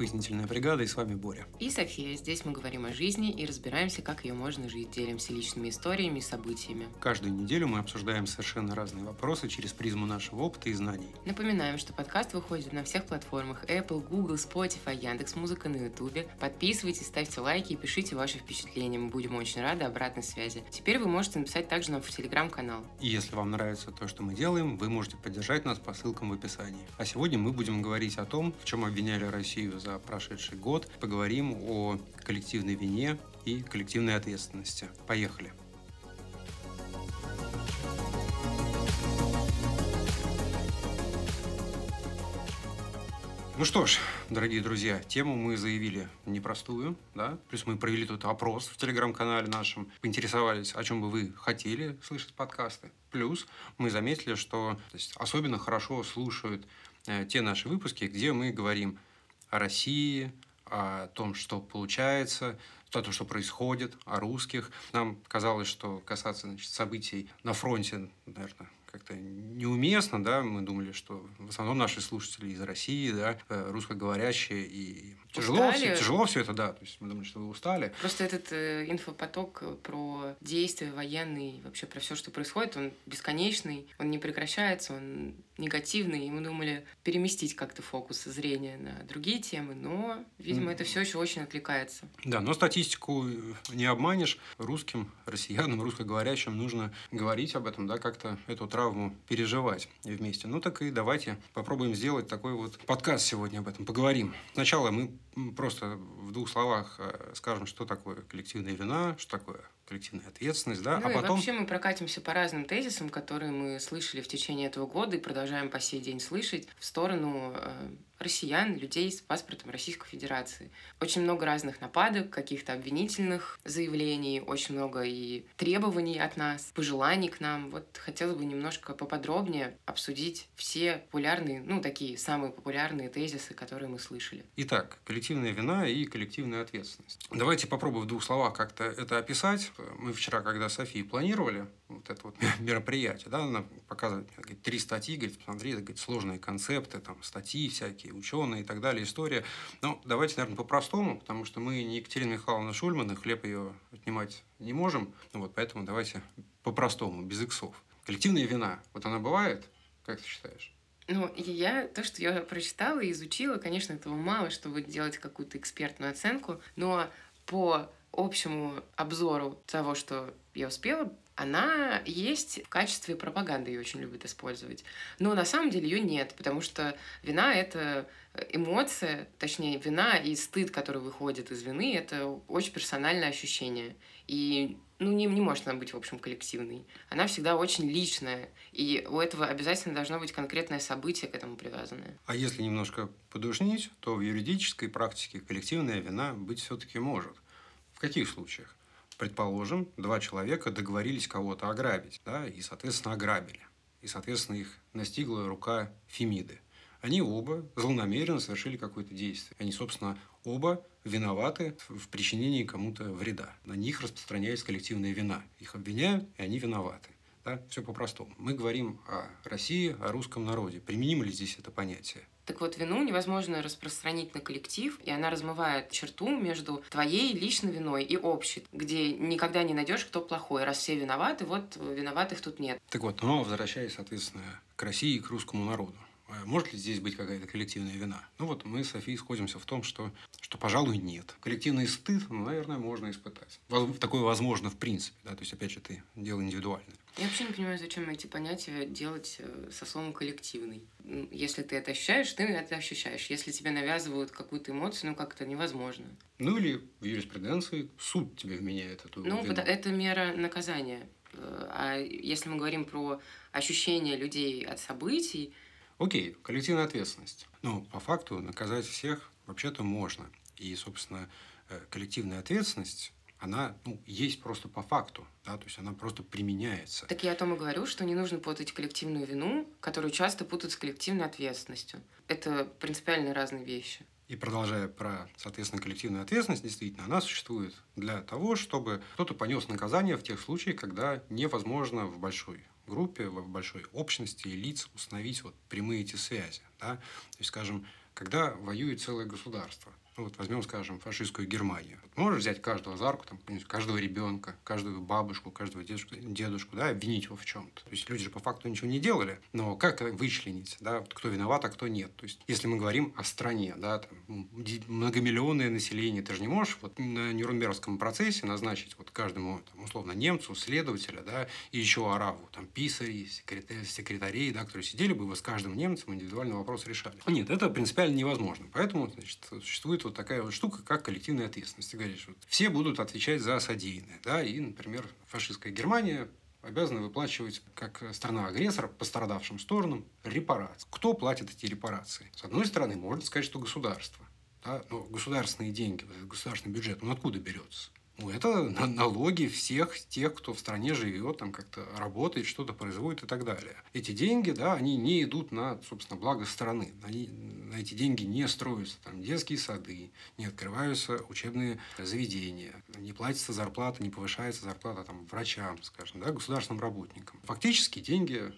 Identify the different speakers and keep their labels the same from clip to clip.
Speaker 1: пояснительная бригада, и с вами Боря.
Speaker 2: И София. Здесь мы говорим о жизни и разбираемся, как ее можно жить. Делимся личными историями и событиями.
Speaker 1: Каждую неделю мы обсуждаем совершенно разные вопросы через призму нашего опыта и знаний.
Speaker 2: Напоминаем, что подкаст выходит на всех платформах Apple, Google, Spotify, Яндекс Музыка на YouTube. Подписывайтесь, ставьте лайки и пишите ваши впечатления. Мы будем очень рады обратной связи. Теперь вы можете написать также нам в Телеграм-канал.
Speaker 1: И если вам нравится то, что мы делаем, вы можете поддержать нас по ссылкам в описании. А сегодня мы будем говорить о том, в чем обвиняли Россию за прошедший год. Поговорим о коллективной вине и коллективной ответственности. Поехали! Ну что ж, дорогие друзья, тему мы заявили непростую, да, плюс мы провели тут опрос в телеграм-канале нашем, поинтересовались, о чем бы вы хотели слышать подкасты. Плюс мы заметили, что то есть, особенно хорошо слушают э, те наши выпуски, где мы говорим о России, о том, что получается, о том, что происходит, о русских. Нам казалось, что касаться значит, событий на фронте, наверное, как-то неуместно, да, мы думали, что в основном наши слушатели из России, да, э, русскоговорящие, и тяжело, все, тяжело все это, да, то есть мы думали, что вы устали.
Speaker 2: Просто этот э, инфопоток про действия военные, вообще про все, что происходит, он бесконечный, он не прекращается, он негативный, и мы думали переместить как-то фокус зрения на другие темы, но, видимо, mm. это все еще очень отвлекается.
Speaker 1: Да, но статистику не обманешь. Русским, россиянам, русскоговорящим нужно говорить об этом, да, как-то эту травму переживать вместе. Ну так и давайте попробуем сделать такой вот подкаст сегодня об этом, поговорим. Сначала мы просто в двух словах э, скажем, что такое коллективная вина, что такое коллективная ответственность, да,
Speaker 2: ну
Speaker 1: а
Speaker 2: и
Speaker 1: потом...
Speaker 2: вообще мы прокатимся по разным тезисам, которые мы слышали в течение этого года и продолжаем по сей день слышать в сторону э, россиян, людей с паспортом Российской Федерации. Очень много разных нападок, каких-то обвинительных заявлений, очень много и требований от нас, пожеланий к нам. Вот хотелось бы немножко поподробнее обсудить все популярные, ну, такие самые популярные тезисы, которые мы слышали.
Speaker 1: Итак, коллективная вина и коллективная ответственность. Давайте попробуем в двух словах как-то это описать. Мы вчера, когда Софии планировали вот это вот мероприятие, да, она показывает говорит, три статьи, говорит, посмотри, говорит, сложные концепты, там, статьи всякие, ученые и так далее, история. Ну, давайте, наверное, по-простому, потому что мы не Екатерина Михайловна Шульман, и хлеб ее отнимать не можем, ну, вот поэтому давайте по-простому, без иксов. Коллективная вина, вот она бывает, как ты считаешь?
Speaker 2: Ну, я, то, что я прочитала и изучила, конечно, этого мало, чтобы делать какую-то экспертную оценку, но по общему обзору того, что я успела она есть в качестве пропаганды, ее очень любят использовать. Но на самом деле ее нет, потому что вина — это эмоция, точнее, вина и стыд, который выходит из вины, это очень персональное ощущение. И ну, не, не может она быть, в общем, коллективной. Она всегда очень личная. И у этого обязательно должно быть конкретное событие к этому привязанное.
Speaker 1: А если немножко подушнить, то в юридической практике коллективная вина быть все-таки может. В каких случаях? Предположим, два человека договорились кого-то ограбить, да, и, соответственно, ограбили. И, соответственно, их настигла рука Фемиды. Они оба злонамеренно совершили какое-то действие. Они, собственно, оба виноваты в причинении кому-то вреда. На них распространяется коллективная вина. Их обвиняют, и они виноваты. Да? Все по-простому. Мы говорим о России, о русском народе. Применимо ли здесь это понятие?
Speaker 2: Так вот, вину невозможно распространить на коллектив, и она размывает черту между твоей личной виной и общей, где никогда не найдешь, кто плохой. Раз все виноваты, вот виноватых тут нет.
Speaker 1: Так вот, но возвращаясь, соответственно, к России и к русскому народу. А может ли здесь быть какая-то коллективная вина? Ну вот мы с Софией сходимся в том, что, что пожалуй, нет. Коллективный стыд, ну, наверное, можно испытать. Такое возможно в принципе. Да? То есть, опять же, ты дело индивидуальное.
Speaker 2: Я вообще не понимаю, зачем эти понятия делать э, со словом «коллективный». Если ты это ощущаешь, ты это ощущаешь. Если тебе навязывают какую-то эмоцию, ну как это невозможно.
Speaker 1: Ну или в юриспруденции суд тебе вменяет эту
Speaker 2: Ну, вину. это мера наказания. Э, а если мы говорим про ощущения людей от событий,
Speaker 1: Окей, коллективная ответственность. Ну, по факту наказать всех вообще-то можно. И, собственно, э, коллективная ответственность она ну, есть просто по факту, да, то есть она просто применяется.
Speaker 2: Так я о том и говорю, что не нужно путать коллективную вину, которую часто путают с коллективной ответственностью. Это принципиально разные вещи.
Speaker 1: И продолжая про, соответственно, коллективную ответственность, действительно, она существует для того, чтобы кто-то понес наказание в тех случаях, когда невозможно в большой группе, в большой общности лиц установить вот прямые эти связи. Да? То есть, скажем, когда воюет целое государство. Вот возьмем, скажем, фашистскую Германию. Можешь взять каждого за руку, там, каждого ребенка, каждую бабушку, каждого дедушку, дедушку, да, обвинить его в чем-то. То есть люди же по факту ничего не делали, но как вычленить, да, кто виноват, а кто нет. То есть если мы говорим о стране, да, там, многомиллионное население, ты же не можешь вот на Нюрнбергском процессе назначить вот каждому, там, условно, немцу, следователя, да, и еще араву, там, писарей, секретарей, секретарей, да, которые сидели бы с каждым немцем индивидуальный вопрос решали. Нет, это принципиально невозможно. Поэтому, значит, существует вот такая вот штука, как коллективная ответственность. Ты говоришь, вот, все будут отвечать за содеянное. Да? И, например, фашистская Германия обязана выплачивать как страна-агрессор пострадавшим сторонам репарации. Кто платит эти репарации? С одной стороны, можно сказать, что государство. Да? Но государственные деньги, государственный бюджет, он откуда берется? Ну, это налоги всех тех, кто в стране живет, там как-то работает, что-то производит и так далее. Эти деньги, да, они не идут на, собственно, благо страны. Они, на эти деньги не строятся там детские сады, не открываются учебные заведения, не платится зарплата, не повышается зарплата там врачам, скажем, да, государственным работникам. Фактически деньги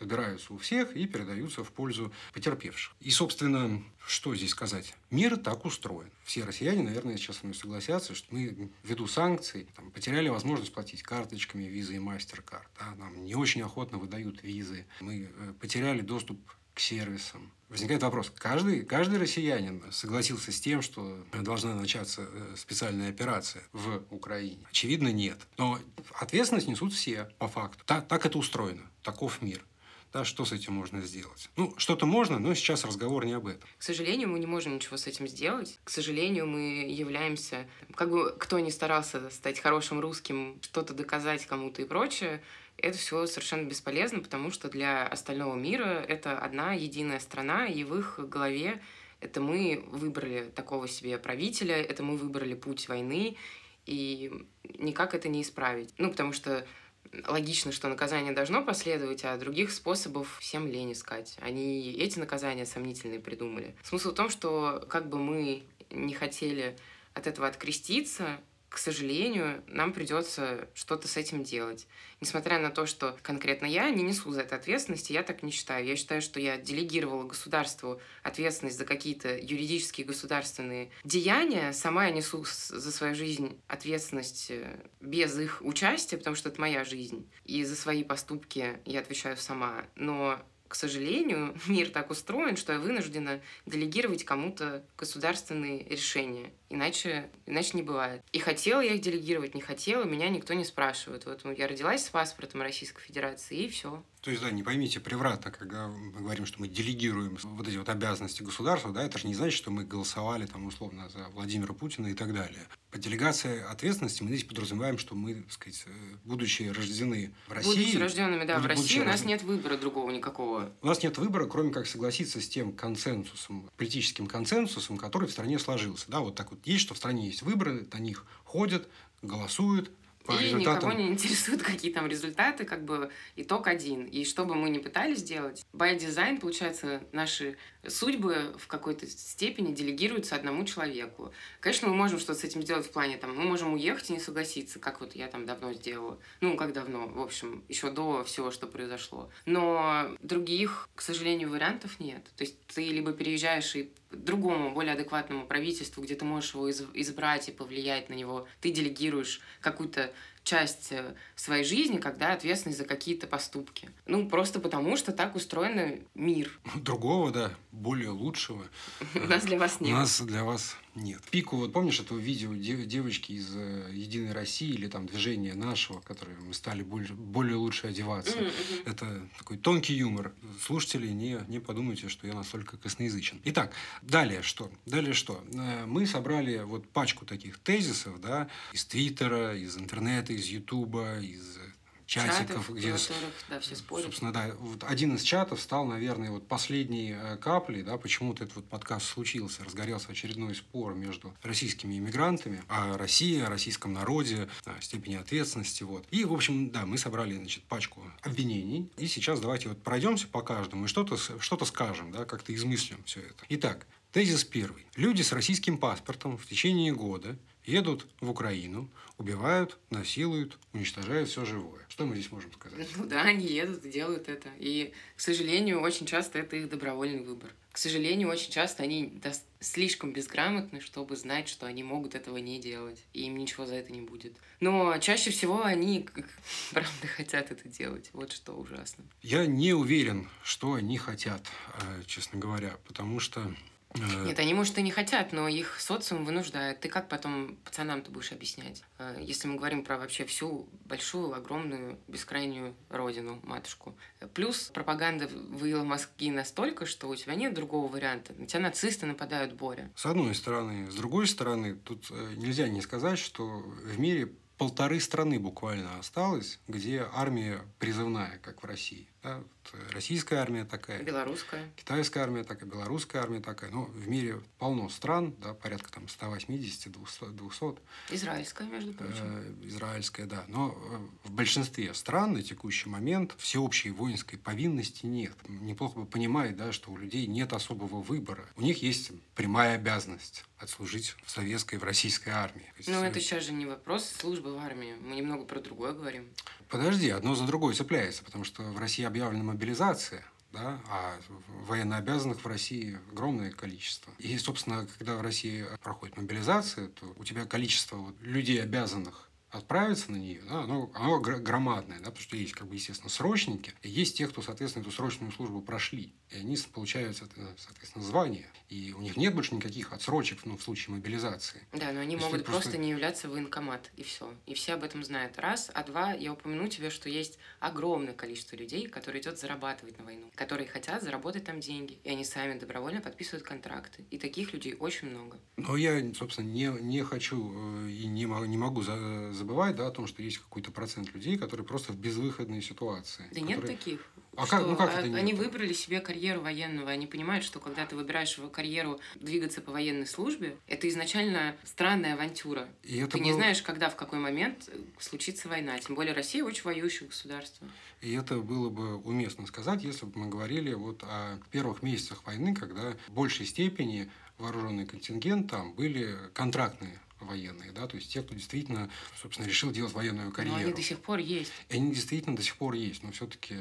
Speaker 1: отбираются у всех и передаются в пользу потерпевших. И, собственно, что здесь сказать? Мир так устроен. Все россияне, наверное, сейчас со мной согласятся, что мы ввиду санкций там, потеряли возможность платить карточками визы и мастер-карт. Да? Нам не очень охотно выдают визы. Мы э, потеряли доступ к сервисам. Возникает вопрос, каждый, каждый россиянин согласился с тем, что должна начаться э, специальная операция в Украине? Очевидно, нет. Но ответственность несут все, по факту. Так, так это устроено. Таков мир. Да, что с этим можно сделать? Ну, что-то можно, но сейчас разговор не об этом.
Speaker 2: К сожалению, мы не можем ничего с этим сделать. К сожалению, мы являемся, как бы кто ни старался стать хорошим русским, что-то доказать кому-то и прочее, это все совершенно бесполезно, потому что для остального мира это одна единая страна, и в их голове это мы выбрали такого себе правителя, это мы выбрали путь войны, и никак это не исправить. Ну, потому что логично, что наказание должно последовать, а других способов всем лень искать. Они эти наказания сомнительные придумали. Смысл в том, что как бы мы не хотели от этого откреститься, к сожалению, нам придется что-то с этим делать. Несмотря на то, что конкретно я не несу за это ответственности, я так не считаю. Я считаю, что я делегировала государству ответственность за какие-то юридические государственные деяния. Сама я несу за свою жизнь ответственность э, без их участия, потому что это моя жизнь. И за свои поступки я отвечаю сама. Но к сожалению, мир так устроен, что я вынуждена делегировать кому-то государственные решения. Иначе, иначе не бывает. И хотела я их делегировать, не хотела, меня никто не спрашивает. Вот я родилась с паспортом Российской Федерации, и все.
Speaker 1: То есть, да, не поймите превратно, когда мы говорим, что мы делегируем вот эти вот обязанности государства, да, это же не значит, что мы голосовали там условно за Владимира Путина и так далее. По делегации ответственности мы здесь подразумеваем, что мы, так сказать, э, будучи рождены в России...
Speaker 2: Будучи рожденными, да, в России у нас нет выбора другого никакого.
Speaker 1: У нас нет выбора, кроме как согласиться с тем консенсусом, политическим консенсусом, который в стране сложился. Да, вот так вот есть, что в стране есть выборы, на них ходят, голосуют,
Speaker 2: по и результатам... никого не интересуют, какие там результаты, как бы итог один. И что бы мы ни пытались сделать, by design, получается, наши судьбы в какой-то степени делегируются одному человеку. Конечно, мы можем что-то с этим сделать в плане, там, мы можем уехать и не согласиться, как вот я там давно сделала. Ну, как давно, в общем, еще до всего, что произошло. Но других, к сожалению, вариантов нет. То есть ты либо переезжаешь и другому, более адекватному правительству, где ты можешь его избрать и повлиять на него, ты делегируешь какую-то часть э, своей жизни, когда ответственность за какие-то поступки. Ну, просто потому, что так устроен мир.
Speaker 1: Другого, да, более лучшего.
Speaker 2: Нас для вас нет.
Speaker 1: Нас для вас нет. Пику, вот помнишь этого видео девочки из э, Единой России или там движения нашего, которое мы стали более, более лучше одеваться. Mm-hmm. Это такой тонкий юмор. Слушатели, не, не подумайте, что я настолько косноязычен. Итак, далее что? Далее что? Э, мы собрали вот пачку таких тезисов, да, из Твиттера, из интернета, из Ютуба, из чатиков,
Speaker 2: Чатов, где, да, все спорят.
Speaker 1: собственно, да, вот один из чатов стал, наверное, вот последней э, каплей, да, почему вот этот вот подкаст случился, разгорелся очередной спор между российскими иммигрантами о России, о российском народе, о степени ответственности, вот. И, в общем, да, мы собрали, значит, пачку обвинений, и сейчас давайте вот пройдемся по каждому и что-то что скажем, да, как-то измыслим все это. Итак, Тезис первый. Люди с российским паспортом в течение года едут в Украину, убивают, насилуют, уничтожают все живое. Что мы здесь можем сказать?
Speaker 2: Ну да, они едут и делают это. И, к сожалению, очень часто это их добровольный выбор. К сожалению, очень часто они слишком безграмотны, чтобы знать, что они могут этого не делать, и им ничего за это не будет. Но чаще всего они, правда, хотят это делать. Вот что ужасно.
Speaker 1: Я не уверен, что они хотят, э, честно говоря, потому что
Speaker 2: Нет, они, может, и не хотят, но их социум вынуждает. Ты как потом пацанам-то будешь объяснять? Э, если мы говорим про вообще всю большую, огромную, бескрайнюю родину, матушку. Плюс пропаганда выила мозги настолько, что у тебя нет другого варианта. На тебя нацисты нападают, Боря.
Speaker 1: С одной стороны. С другой стороны, тут э, нельзя не сказать, что в мире полторы страны буквально осталось, где армия призывная, как в России. Да? Вот э, российская армия такая.
Speaker 2: Белорусская.
Speaker 1: Китайская армия такая, белорусская армия такая. Но в мире полно стран, да, порядка там 180, 200. 200.
Speaker 2: Израильская, между прочим. Э,
Speaker 1: израильская, да. Но э, в большинстве стран на текущий момент всеобщей воинской повинности нет. Неплохо бы понимать, да, что у людей нет особого выбора. У них есть прямая обязанность отслужить в советской, в российской армии.
Speaker 2: Ну, это сейчас же не вопрос службы в армии. Мы немного про другое говорим.
Speaker 1: Подожди, одно за другое цепляется, потому что в России объявлена мобилизация, да, а военнообязанных в России огромное количество. И, собственно, когда в России проходит мобилизация, то у тебя количество вот людей, обязанных отправиться на нее, да, оно, оно громадное, да, потому что есть, как бы, естественно, срочники, и есть те, кто, соответственно, эту срочную службу прошли, и они получают, соответственно, звание, и у них нет больше никаких отсрочек, ну, в случае мобилизации.
Speaker 2: Да, но они Если могут просто... просто не являться в военкомат, и все. И все об этом знают. Раз, а два, я упомяну тебе, что есть огромное количество людей, которые идет зарабатывать на войну, которые хотят заработать там деньги, и они сами добровольно подписывают контракты. И таких людей очень много.
Speaker 1: Но я, собственно, не, не хочу э, и не, не могу за забывать да, о том, что есть какой-то процент людей, которые просто в безвыходной ситуации.
Speaker 2: Да
Speaker 1: которые...
Speaker 2: нет таких. А что, как, ну как а, это Они выбрали себе карьеру военного. Они понимают, что когда ты выбираешь карьеру двигаться по военной службе, это изначально странная авантюра. И это ты был... не знаешь, когда, в какой момент э, случится война. Тем более Россия очень воюющее государство.
Speaker 1: И это было бы уместно сказать, если бы мы говорили вот о первых месяцах войны, когда в большей степени вооруженный контингент там были контрактные военные, да, то есть те, кто действительно, собственно, решил делать военную карьеру. Но
Speaker 2: они до сих пор есть.
Speaker 1: И они действительно до сих пор есть, но все-таки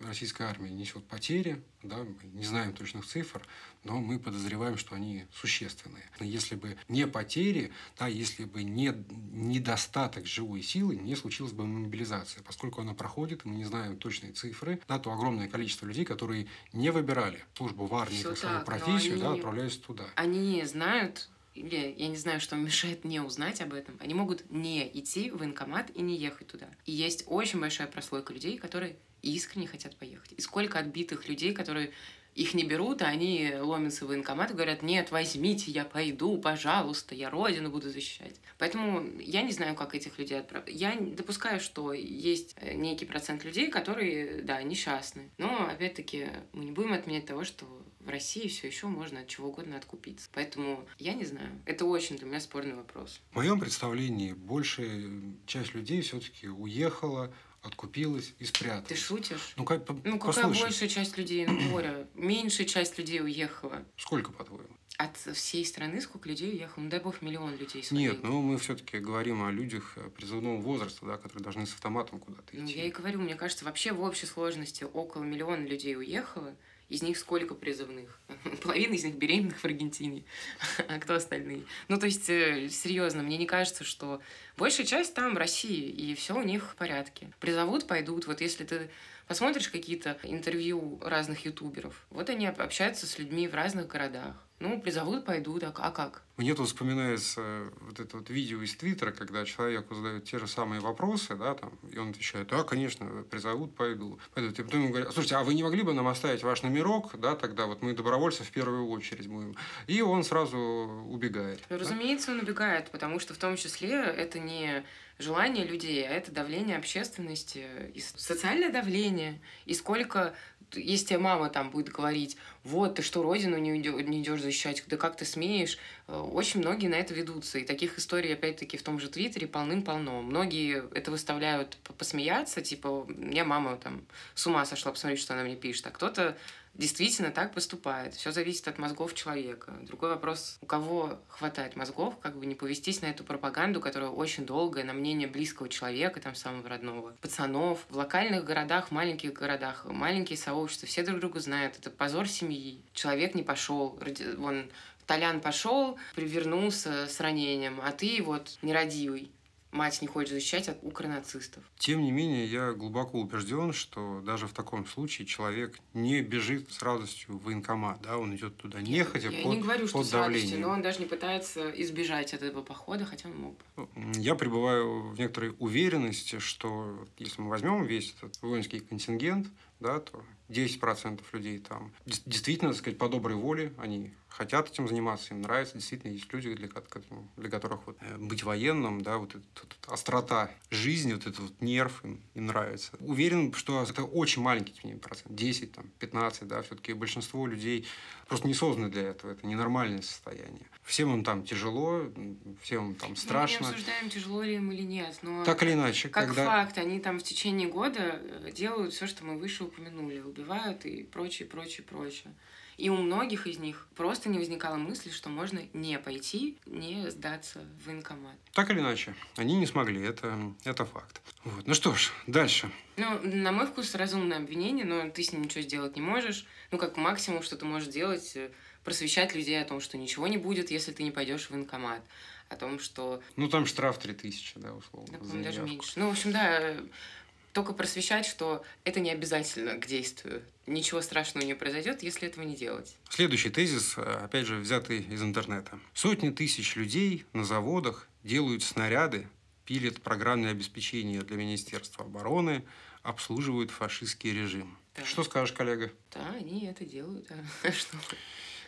Speaker 1: российская армия несет потери, да, мы не знаем точных цифр, но мы подозреваем, что они существенные. Если бы не потери, да, если бы не недостаток живой силы, не случилась бы мобилизация. Поскольку она проходит, мы не знаем точные цифры, да, то огромное количество людей, которые не выбирали службу в армии Все как свою профессию, они, да, отправляются туда.
Speaker 2: Они знают или я не знаю, что мешает не узнать об этом, они могут не идти в военкомат и не ехать туда. И есть очень большая прослойка людей, которые искренне хотят поехать. И сколько отбитых людей, которые их не берут, а они ломятся в военкомат и говорят, нет, возьмите, я пойду, пожалуйста, я родину буду защищать. Поэтому я не знаю, как этих людей отправить. Я допускаю, что есть э, некий процент людей, которые, да, несчастны. Но, опять-таки, мы не будем отменять того, что в России все еще можно от чего угодно откупиться. Поэтому я не знаю. Это очень для меня спорный вопрос.
Speaker 1: В моем представлении большая часть людей все-таки уехала, откупилась и спряталась.
Speaker 2: Ты шутишь?
Speaker 1: Ну, как,
Speaker 2: ну какая послушай. большая часть людей, ну, Боря, меньшая часть людей уехала.
Speaker 1: Сколько, по-твоему?
Speaker 2: От всей страны сколько людей уехало? Ну, дай бог, миллион людей
Speaker 1: свалил. Нет, ну мы все-таки говорим о людях э, призывного возраста, да, которые должны с автоматом куда-то
Speaker 2: идти. Ну, я и говорю, мне кажется, вообще в общей сложности около миллиона людей уехало. Из них сколько призывных? Половина из них беременных в Аргентине. а кто остальные? Ну, то есть, э, серьезно, мне не кажется, что большая часть там России, и все у них в порядке. Призовут, пойдут. Вот если ты посмотришь какие-то интервью разных ютуберов, вот они общаются с людьми в разных городах. Ну, призовут, пойду, так, а как?
Speaker 1: Мне тут вспоминается вот это вот видео из Твиттера, когда человеку задают те же самые вопросы, да, там, и он отвечает, да, конечно, призовут, пойду. пойду. И потом ему говорят, слушайте, а вы не могли бы нам оставить ваш номерок, да, тогда вот мы добровольцы в первую очередь будем. И он сразу убегает.
Speaker 2: Разумеется, да? он убегает, потому что в том числе это не желание людей, а это давление общественности, и социальное давление, и сколько если тебе мама там будет говорить, вот, ты что, родину не, не идешь защищать, да как ты смеешь, э, очень многие на это ведутся. И таких историй, опять-таки, в том же Твиттере полным-полно. Многие это выставляют посмеяться, типа, мне мама там с ума сошла, посмотри, что она мне пишет. А кто-то действительно так поступает. Все зависит от мозгов человека. Другой вопрос, у кого хватает мозгов, как бы не повестись на эту пропаганду, которая очень долгая, на мнение близкого человека, там самого родного, пацанов. В локальных городах, маленьких городах, маленькие сообщества, все друг друга знают. Это позор семьи. Человек не пошел, вон Толян пошел, привернулся с ранением, а ты вот нерадивый мать не хочет защищать от укронацистов.
Speaker 1: Тем не менее, я глубоко убежден, что даже в таком случае человек не бежит с радостью в военкомат, да, он идет туда нехотя
Speaker 2: я
Speaker 1: под,
Speaker 2: не говорю, что
Speaker 1: под
Speaker 2: с
Speaker 1: давлением.
Speaker 2: радостью, но он даже не пытается избежать от этого похода, хотя он мог бы.
Speaker 1: Я пребываю в некоторой уверенности, что если мы возьмем весь этот воинский контингент, да, то 10% людей там действительно, так сказать, по доброй воле, они хотят этим заниматься, им нравится. Действительно, есть люди, для, для которых вот э, быть военным, да, вот эта вот острота жизни, вот этот вот нерв им, им нравится. Уверен, что это очень маленький процент, 10, там, 15, да, все-таки большинство людей просто не созданы для этого, это ненормальное состояние. Всем им там тяжело, всем им там страшно.
Speaker 2: Мы не обсуждаем, тяжело ли им или нет, но...
Speaker 1: Так или иначе.
Speaker 2: Как когда... факт, они там в течение года э, делают все, что мы выше упомянули, убивают и прочее, прочее, прочее. И у многих из них просто не возникало мысли, что можно не пойти, не сдаться в военкомат.
Speaker 1: Так или иначе, они не смогли, это, это факт. Вот. Ну что ж, дальше.
Speaker 2: Ну, на мой вкус, разумное обвинение, но ты с ним ничего сделать не можешь. Ну, как максимум, что ты можешь делать, э, просвещать людей о том, что ничего не будет, если ты не пойдешь в военкомат. О том, что...
Speaker 1: Ну, там штраф 3000, да, условно.
Speaker 2: Да, даже меньше. Ну, в общем, да, только просвещать, что это не обязательно к действию. Ничего страшного не произойдет, если этого не делать.
Speaker 1: Следующий тезис, э, опять же, взятый из интернета. Сотни тысяч людей на заводах делают снаряды, пилят программное обеспечение для Министерства обороны, обслуживают фашистский режим. Да. Что скажешь, коллега?
Speaker 2: Да, они это делают. А что?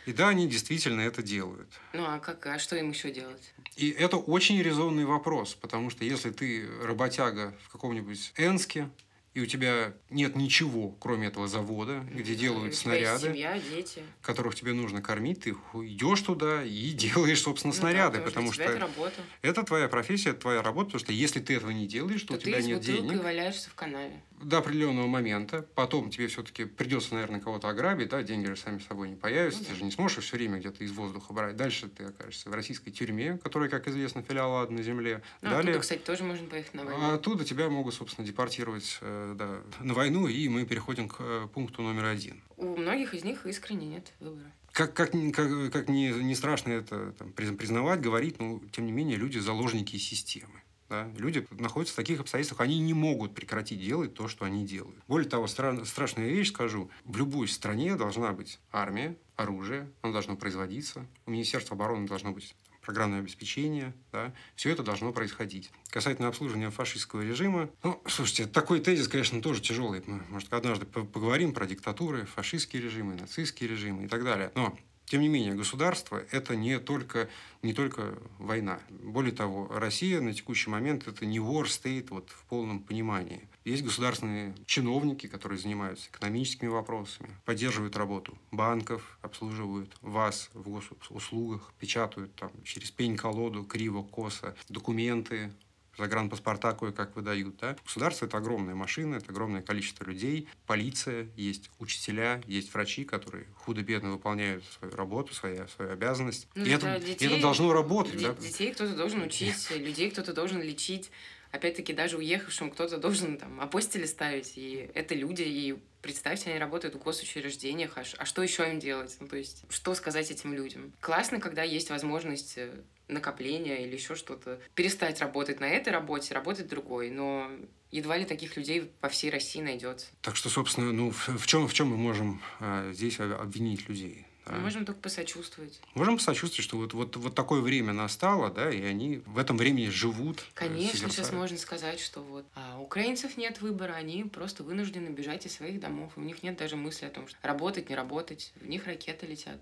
Speaker 1: И да, они действительно это делают.
Speaker 2: Ну а как, а что им еще делать?
Speaker 1: И это очень резонный вопрос, потому что если ты работяга в каком-нибудь Энске, и у тебя нет ничего, кроме этого завода, где да, делают снаряды,
Speaker 2: семья, дети.
Speaker 1: которых тебе нужно кормить, ты идешь туда и делаешь, собственно, ну, снаряды, да, потому, потому что,
Speaker 2: это, работа.
Speaker 1: это твоя профессия, это твоя работа, потому что если ты этого не делаешь, то, то у тебя нет денег. Ты
Speaker 2: валяешься в канаве.
Speaker 1: До определенного момента, потом тебе все-таки придется, наверное, кого-то ограбить, да, деньги же сами собой не появятся, ну, ты да. же не сможешь все время где-то из воздуха брать. Дальше ты окажешься в российской тюрьме, которая, как известно, филиал ада на земле.
Speaker 2: Ну, Далее, оттуда, кстати, тоже можно поехать на войну.
Speaker 1: А оттуда тебя могут, собственно, депортировать э, да, на войну, и мы переходим к э, пункту номер один.
Speaker 2: У многих из них искренне нет выбора.
Speaker 1: Как, как, как, как не, не страшно это там, признавать, говорить, но тем не менее люди заложники системы. Да? Люди находятся в таких обстоятельствах, они не могут прекратить делать то, что они делают. Более того, стра- страшная вещь скажу. В любой стране должна быть армия, оружие, оно должно производиться. У Министерства обороны должно быть программное обеспечение, да, все это должно происходить. Касательно обслуживания фашистского режима, ну, слушайте, такой тезис, конечно, тоже тяжелый. Мы, может, однажды поговорим про диктатуры, фашистские режимы, нацистские режимы и так далее. Но тем не менее, государство – это не только, не только война. Более того, Россия на текущий момент – это не war state вот, в полном понимании. Есть государственные чиновники, которые занимаются экономическими вопросами, поддерживают работу банков, обслуживают вас в госуслугах, печатают там через пень-колоду, криво, косо документы, загранпаспорта кое-как выдают. Да? Государство – это огромная машина, это огромное количество людей, полиция, есть учителя, есть врачи, которые худо-бедно выполняют свою работу, свою, свою обязанность. Ну, и, это, детей, и это должно работать.
Speaker 2: Де-
Speaker 1: да?
Speaker 2: Детей кто-то должен учить, людей кто-то должен лечить. Опять-таки, даже уехавшим кто-то должен там апостили ставить. И это люди, и Представьте, они работают в госучреждениях, а, а что еще им делать? Ну, то есть, что сказать этим людям? Классно, когда есть возможность э, накопления или еще что-то. Перестать работать на этой работе, работать другой, но едва ли таких людей по всей России найдется.
Speaker 1: Так что, собственно, ну, в, в чем в чем мы можем э, здесь обвинить людей?
Speaker 2: Мы а. можем только посочувствовать.
Speaker 1: Можем посочувствовать, что вот, вот, вот такое время настало, да, и они в этом времени живут. Э,
Speaker 2: Конечно, созерцают. сейчас можно сказать, что вот а украинцев нет выбора, они просто вынуждены бежать из своих домов. У них нет даже мысли о том, что работать, не работать. В них ракеты летят.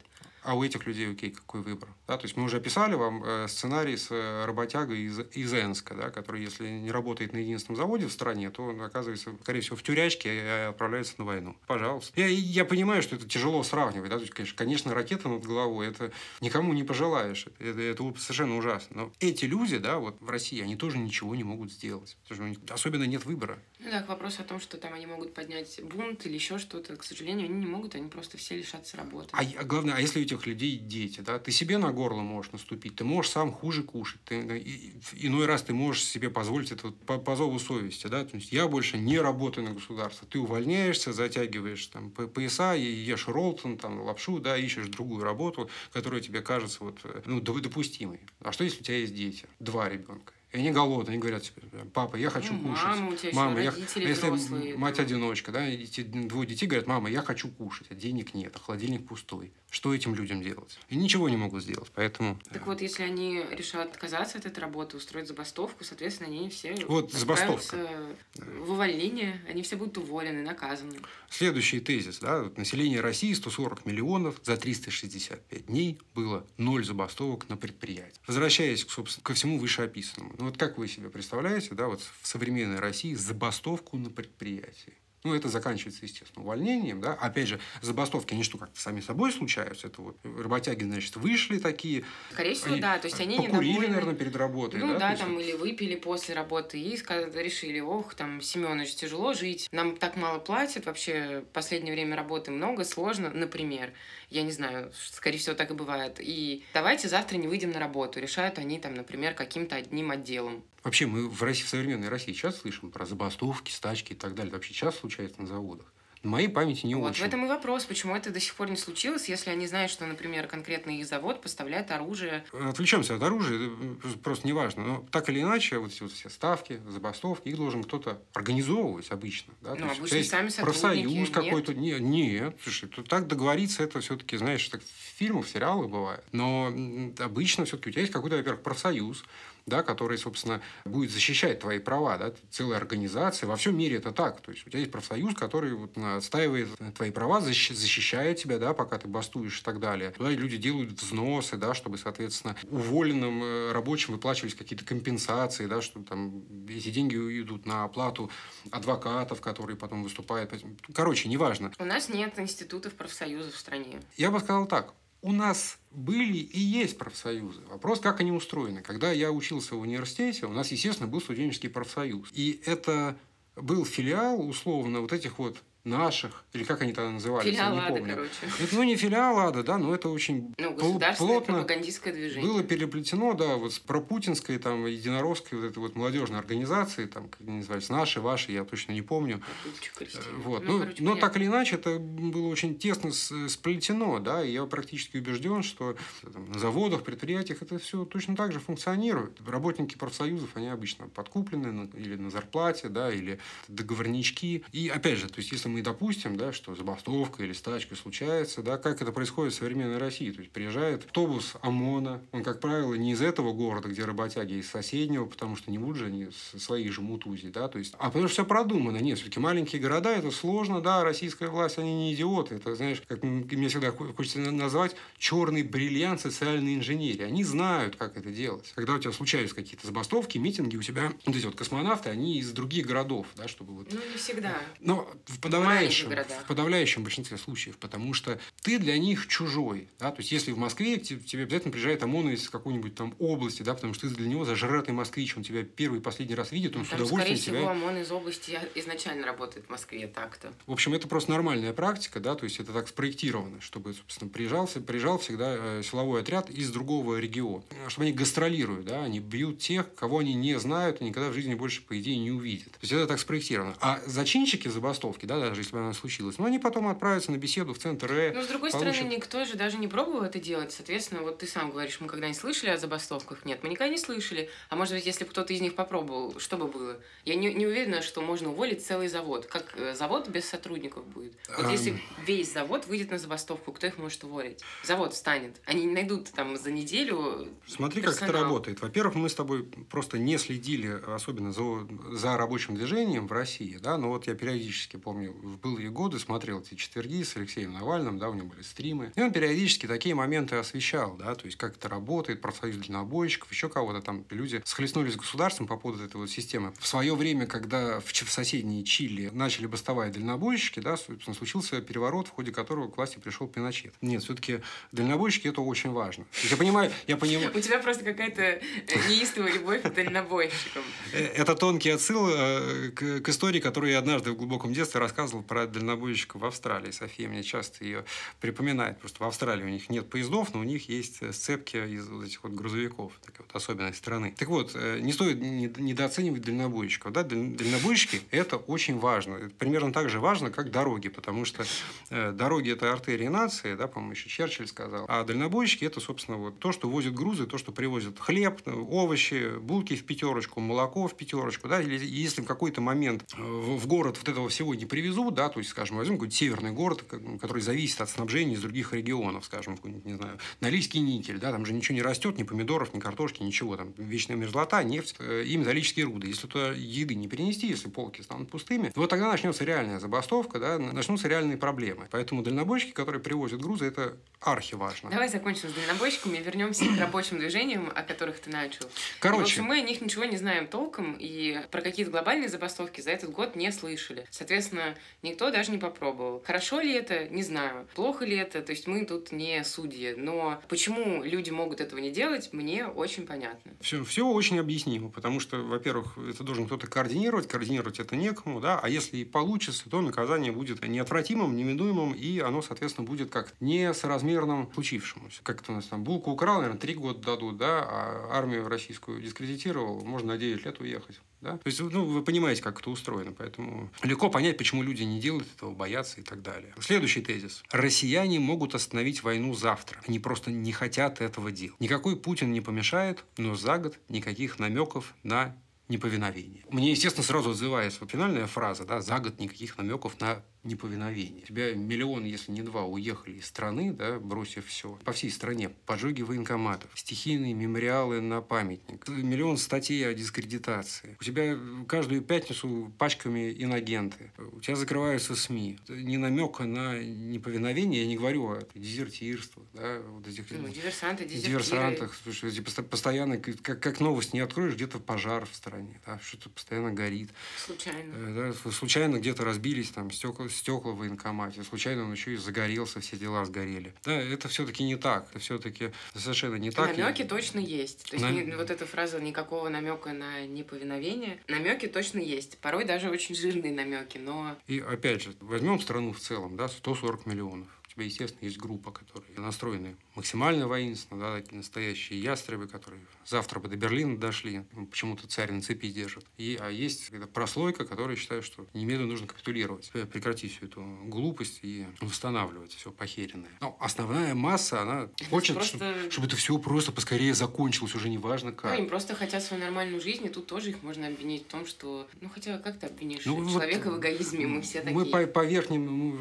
Speaker 1: А у этих людей, окей, какой выбор? Да, то есть мы уже описали вам э, сценарий с э, работягой из, из Энска, да, который, если не работает на единственном заводе в стране, то он оказывается, скорее всего, в тюрячке и отправляется на войну. Пожалуйста. Я, я понимаю, что это тяжело сравнивать. Да? То есть, конечно, конечно, ракета над головой, это никому не пожелаешь. Это, это совершенно ужасно. Но эти люди, да, вот в России, они тоже ничего не могут сделать. Потому что у них особенно нет выбора.
Speaker 2: Ну да, к вопросу о том, что там они могут поднять бунт или еще что-то, к сожалению, они не могут, они просто все лишатся работы.
Speaker 1: А, а главное, а если у этих людей дети, да, ты себе на горло можешь наступить, ты можешь сам хуже кушать, ты, и, иной раз ты можешь себе позволить это вот по, по зову совести, да, то есть я больше не работаю на государство, ты увольняешься, затягиваешь там пояса, и ешь роллтон, там лапшу, да, ищешь другую работу, которая тебе кажется вот, ну, допустимой. А что если у тебя есть дети, два ребенка? И они голодные, они говорят папа, я хочу ну, кушать.
Speaker 2: Мама, у тебя мама, я... а
Speaker 1: если
Speaker 2: взрослые,
Speaker 1: мать-одиночка, да, эти двое детей говорят, мама, я хочу кушать, а денег нет, а холодильник пустой. Что этим людям делать? И ничего не могут сделать, поэтому...
Speaker 2: Так вот, если они решат отказаться от этой работы, устроить забастовку, соответственно, они все
Speaker 1: вот, забастовка.
Speaker 2: в увольнение, они все будут уволены, наказаны.
Speaker 1: Следующий тезис, да, население России 140 миллионов, за 365 дней было ноль забастовок на предприятии. Возвращаясь, собственно, ко всему вышеописанному. Ну вот как вы себе представляете, да, вот в современной России забастовку на предприятии? Ну, это заканчивается, естественно, увольнением. Да? Опять же, забастовки, они что, как-то сами собой случаются? Это вот работяги, значит, вышли такие.
Speaker 2: Скорее всего, они да. То есть, они
Speaker 1: покурили,
Speaker 2: недовольны.
Speaker 1: наверное, перед работой.
Speaker 2: Ну,
Speaker 1: да,
Speaker 2: да там, или выпили после работы и решили, ох, там, Семенович, тяжело жить, нам так мало платят, вообще, в последнее время работы много, сложно, например. Я не знаю, скорее всего, так и бывает. И давайте завтра не выйдем на работу. Решают они, там, например, каким-то одним отделом.
Speaker 1: Вообще, мы в, России, в современной России сейчас слышим про забастовки, стачки и так далее. Вообще часто случается на заводах. На моей памяти не
Speaker 2: вот
Speaker 1: очень.
Speaker 2: в этом и вопрос, почему это до сих пор не случилось, если они знают, что, например, конкретно их завод поставляет оружие.
Speaker 1: Отвлечемся от оружия, просто неважно. Но так или иначе, вот эти вот все ставки, забастовки, их должен кто-то организовывать обычно. Да?
Speaker 2: Ну,
Speaker 1: есть,
Speaker 2: обычно сами
Speaker 1: Профсоюз какой-то. Нет, нет. Слушай, так договориться, это все-таки, знаешь, так в фильмах, в сериалах бывает. Но обычно все-таки у тебя есть какой-то, во-первых, профсоюз, да, который, собственно, будет защищать твои права, да, целая организация. Во всем мире это так. То есть у тебя есть профсоюз, который вот отстаивает твои права, защищает тебя, да, пока ты бастуешь и так далее. Туда люди делают взносы, да, чтобы, соответственно, уволенным э, рабочим выплачивались какие-то компенсации, да, чтобы там эти деньги идут на оплату адвокатов, которые потом выступают. Короче, неважно.
Speaker 2: У нас нет институтов профсоюзов в стране.
Speaker 1: Я бы сказал так у нас были и есть профсоюзы. Вопрос, как они устроены. Когда я учился в университете, у нас, естественно, был студенческий профсоюз. И это был филиал, условно, вот этих вот наших, или как они тогда назывались,
Speaker 2: филиал
Speaker 1: я не помню.
Speaker 2: короче.
Speaker 1: Это, ну, не филиал АДА, да, но это очень
Speaker 2: ну,
Speaker 1: плотно
Speaker 2: пропагандистское движение.
Speaker 1: было переплетено, да, вот с пропутинской, там, единоросской вот этой вот молодежной организацией, там, как они назывались, наши, ваши, я точно не помню. Вот. Ну, ну, короче, но так или иначе, это было очень тесно сплетено, да, и я практически убежден, что там, на заводах, предприятиях это все точно так же функционирует. Работники профсоюзов, они обычно подкуплены или на зарплате, да, или договорнички. И опять же, то есть, если мы допустим, да, что забастовка или стачка случается, да, как это происходит в современной России. То есть приезжает автобус ОМОНа, он, как правило, не из этого города, где работяги, а из соседнего, потому что не будут же они своих же мутузить, да, то есть, а потому что все продумано. Нет, все-таки маленькие города, это сложно, да, российская власть, они не идиоты. Это, знаешь, как мне всегда хочется назвать черный бриллиант социальной инженерии. Они знают, как это делать. Когда у тебя случаются какие-то забастовки, митинги, у тебя вот эти вот космонавты, они из других городов, да, чтобы вот...
Speaker 2: Ну, не всегда.
Speaker 1: Но в подавляющем, в подавляющем большинстве случаев, потому что ты для них чужой. Да? То есть, если в Москве к тебе обязательно приезжает ОМОН из какой-нибудь там области, да, потому что ты для него зажратый москвич, он тебя первый и последний раз видит, он
Speaker 2: ну,
Speaker 1: с удовольствием
Speaker 2: скорее всего, ОМОН из области изначально работает в Москве так-то.
Speaker 1: В общем, это просто нормальная практика, да, то есть это так спроектировано, чтобы, собственно, приезжал, приезжал всегда э, силовой отряд из другого региона, чтобы они гастролируют, да, они бьют тех, кого они не знают и никогда в жизни больше, по идее, не увидят. То есть это так спроектировано. А зачинщики забастовки, да, даже если бы она случилась, ну, они потом отправятся на беседу в центр Э.
Speaker 2: Но, с другой получат... стороны, никто же даже не пробовал это делать. Соответственно, вот ты сам говоришь, мы когда-нибудь слышали о забастовках? Нет, мы никогда не слышали. А может быть, если бы кто-то из них попробовал, что бы было? Я не, не уверена, что можно уволить целый завод. Как э, завод без сотрудников будет? Вот если весь завод выйдет на забастовку, кто их может уволить? Завод встанет. Они не найдут там за неделю
Speaker 1: Смотри,
Speaker 2: персонал.
Speaker 1: как это работает. Во-первых, мы с тобой просто не следили, особенно за, за рабочим движением в России, да, но вот я периодически помню, в былые годы смотрел эти четверги с Алексеем Навальным, да, у него были стримы. И он периодически такие моменты освещал, да, то есть как это работает, профсоюз дальнобойщиков, еще кого-то там. Люди схлестнулись с государством по поводу этой вот системы. В свое время, когда в, в соседней Чили начали бастовать дальнобойщики, да, собственно, случился переворот, в ходе которого к власти пришел Пиночет. Нет, все-таки дальнобойщики это очень важно. Я понимаю, я понимаю.
Speaker 2: У тебя просто какая-то э, неистовая любовь к дальнобойщикам.
Speaker 1: Э, это тонкий отсыл э, к, к истории, которую я однажды в глубоком детстве рассказывал про дальнобойщика в Австралии. София мне часто ее припоминает. Просто в Австралии у них нет поездов, но у них есть сцепки из вот этих вот грузовиков. Такая вот особенность страны. Так вот, не стоит недооценивать дальнобойщиков. Да? Дальнобойщики – это очень важно. Это примерно так же важно, как дороги, потому что дороги – это артерии нации, да, по-моему, еще Черчилль сказал. А дальнобойщики – это, собственно, вот то, что возит грузы, то, что привозят хлеб, овощи, булки в пятерочку, молоко в пятерочку, да, или если в какой-то момент э, в город вот этого всего не привезут, да, то есть, скажем, возьмем какой-то северный город, который зависит от снабжения из других регионов, скажем, не знаю, Норильский никель, да, там же ничего не растет, ни помидоров, ни картошки, ничего, там вечная мерзлота, нефть э, и металлические руды. Если туда еды не перенести, если полки станут пустыми, вот тогда начнется реальная забастовка, да, начнутся реальные проблемы. Поэтому дальнобойщики, которые привозят грузы, это архиважно.
Speaker 2: Давай закончим с дальнобойщиками и вернемся к рабочим движениям, о которых ты начал.
Speaker 1: Короче.
Speaker 2: В общем, мы о них ничего не знаем толком, и про какие-то глобальные забастовки за этот год не слышали. Соответственно, никто даже не попробовал. Хорошо ли это? Не знаю. Плохо ли это? То есть мы тут не судьи. Но почему люди могут этого не делать, мне очень понятно.
Speaker 1: Все, все очень объяснимо, потому что, во-первых, это должен кто-то координировать, координировать это некому, да, а если и получится, то наказание будет неотвратимым, неминуемым, и оно, соответственно, будет как несоразмерным случившемуся. Как это у нас там, булку украл, наверное, три года дадут, да, а армию российскую дискредитировал, можно на 9 лет уехать. Да? То есть, ну, вы понимаете, как это устроено. Поэтому легко понять, почему люди не делают этого, боятся и так далее. Следующий тезис. Россияне могут остановить войну завтра. Они просто не хотят этого делать. Никакой Путин не помешает, но за год никаких намеков на неповиновение. Мне, естественно, сразу отзывается финальная фраза, да, за год никаких намеков на неповиновение. У тебя миллион, если не два, уехали из страны, да, бросив все. По всей стране. Поджоги военкоматов, стихийные мемориалы на памятник, миллион статей о дискредитации. У тебя каждую пятницу пачками инагенты. У тебя закрываются СМИ. Не намека на неповиновение, я не говорю о дезертирстве, да, вот
Speaker 2: этих ну, диверсанты,
Speaker 1: диверсантах. Слушай, постоянно, как, как новость не откроешь, где-то пожар в стране, да, что-то постоянно горит.
Speaker 2: Случайно.
Speaker 1: Э, да, случайно где-то разбились там стекла, стекла в военкомате. Случайно он еще и загорелся, все дела сгорели. Да, это все-таки не так. Это все-таки совершенно не так.
Speaker 2: Намеки точно есть. То есть на... не, вот эта фраза никакого намека на неповиновение. Намеки точно есть. Порой даже очень жирные намеки, но.
Speaker 1: И опять же, возьмем страну в целом, да, 140 миллионов тебя, естественно, есть группа, которые настроены максимально воинственно, да, такие настоящие ястребы, которые завтра бы до Берлина дошли, почему-то царь на цепи держит. И, а есть прослойка, которая считает, что немедленно нужно капитулировать, прекратить всю эту глупость и восстанавливать все похеренное. Но основная масса, она хочет, просто... чтобы, чтобы это все просто поскорее закончилось, уже не важно как.
Speaker 2: Ну, они просто хотят свою нормальную жизнь, и тут тоже их можно обвинить в том, что... Ну, хотя как ты обвинишь ну, человека вот в эгоизме? Мы все такие.
Speaker 1: Мы по, по верхним, ну,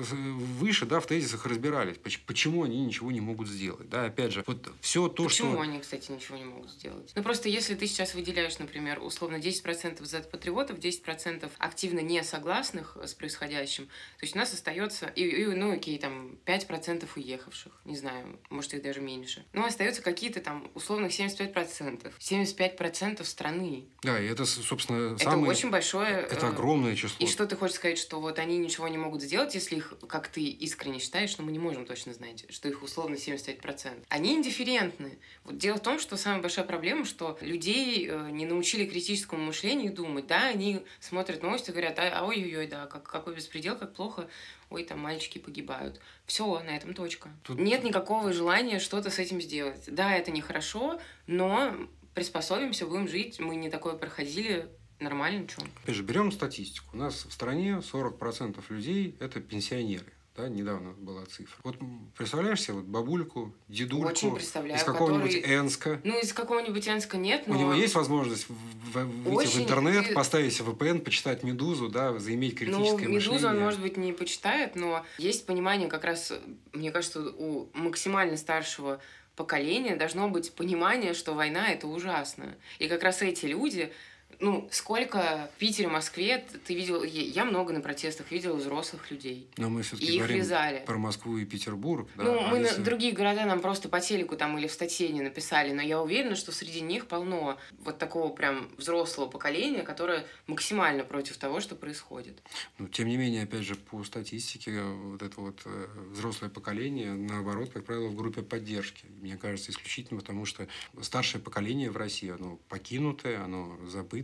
Speaker 1: выше, да, в тезисах разбираемся разбирались, почему они ничего не могут сделать. Да, опять же, вот все то,
Speaker 2: почему
Speaker 1: что...
Speaker 2: Почему они, кстати, ничего не могут сделать? Ну, просто если ты сейчас выделяешь, например, условно 10% за патриотов, 10% активно не согласных с происходящим, то есть у нас остается, и, и ну, окей, там, 5% уехавших, не знаю, может, их даже меньше. Но остается какие-то там, условных 75%. 75% страны.
Speaker 1: Да, и это, собственно,
Speaker 2: это самое... очень большое...
Speaker 1: Это э, огромное число.
Speaker 2: И что ты хочешь сказать, что вот они ничего не могут сделать, если их, как ты искренне считаешь, но мы не можем точно знать, что их условно 75%. Они индифферентны. Вот дело в том, что самая большая проблема, что людей э, не научили критическому мышлению думать. Да, они смотрят новости и говорят, а ой-ой-ой, да, как, какой беспредел, как плохо, ой, там мальчики погибают. Все, на этом точка. Тут... Нет никакого желания что-то с этим сделать. Да, это нехорошо, но приспособимся, будем жить. Мы не такое проходили, нормально, что.
Speaker 1: Опять же, берем статистику. У нас в стране 40% людей – это пенсионеры. Да, недавно была цифра. Вот представляешь себе вот бабульку, дедульку
Speaker 2: Очень представляю,
Speaker 1: из какого-нибудь
Speaker 2: который...
Speaker 1: Энска?
Speaker 2: Ну, из какого-нибудь Энска нет, но...
Speaker 1: У него есть возможность выйти Очень... в интернет, поставить VPN, почитать «Медузу», да, заиметь ну, критическое
Speaker 2: ну,
Speaker 1: «Медузу»
Speaker 2: мышление. он, может быть, не почитает, но есть понимание как раз, мне кажется, у максимально старшего поколения должно быть понимание, что война – это ужасно. И как раз эти люди Ну, сколько в Питере, Москве ты видел... Я много на протестах видела взрослых людей.
Speaker 1: Но мы все-таки
Speaker 2: И их
Speaker 1: говорим
Speaker 2: вязали.
Speaker 1: про Москву и Петербург. Да?
Speaker 2: Ну,
Speaker 1: а
Speaker 2: мы
Speaker 1: если-
Speaker 2: на другие города нам просто по телеку там или в статье не написали, но я уверена, что среди них полно вот такого прям взрослого поколения, которое максимально против того, что происходит.
Speaker 1: Ну, тем не менее, опять же, по статистике, вот это вот э, взрослое поколение, наоборот, как правило, в группе поддержки. Мне кажется, исключительно потому, что старшее поколение в России, оно покинутое, оно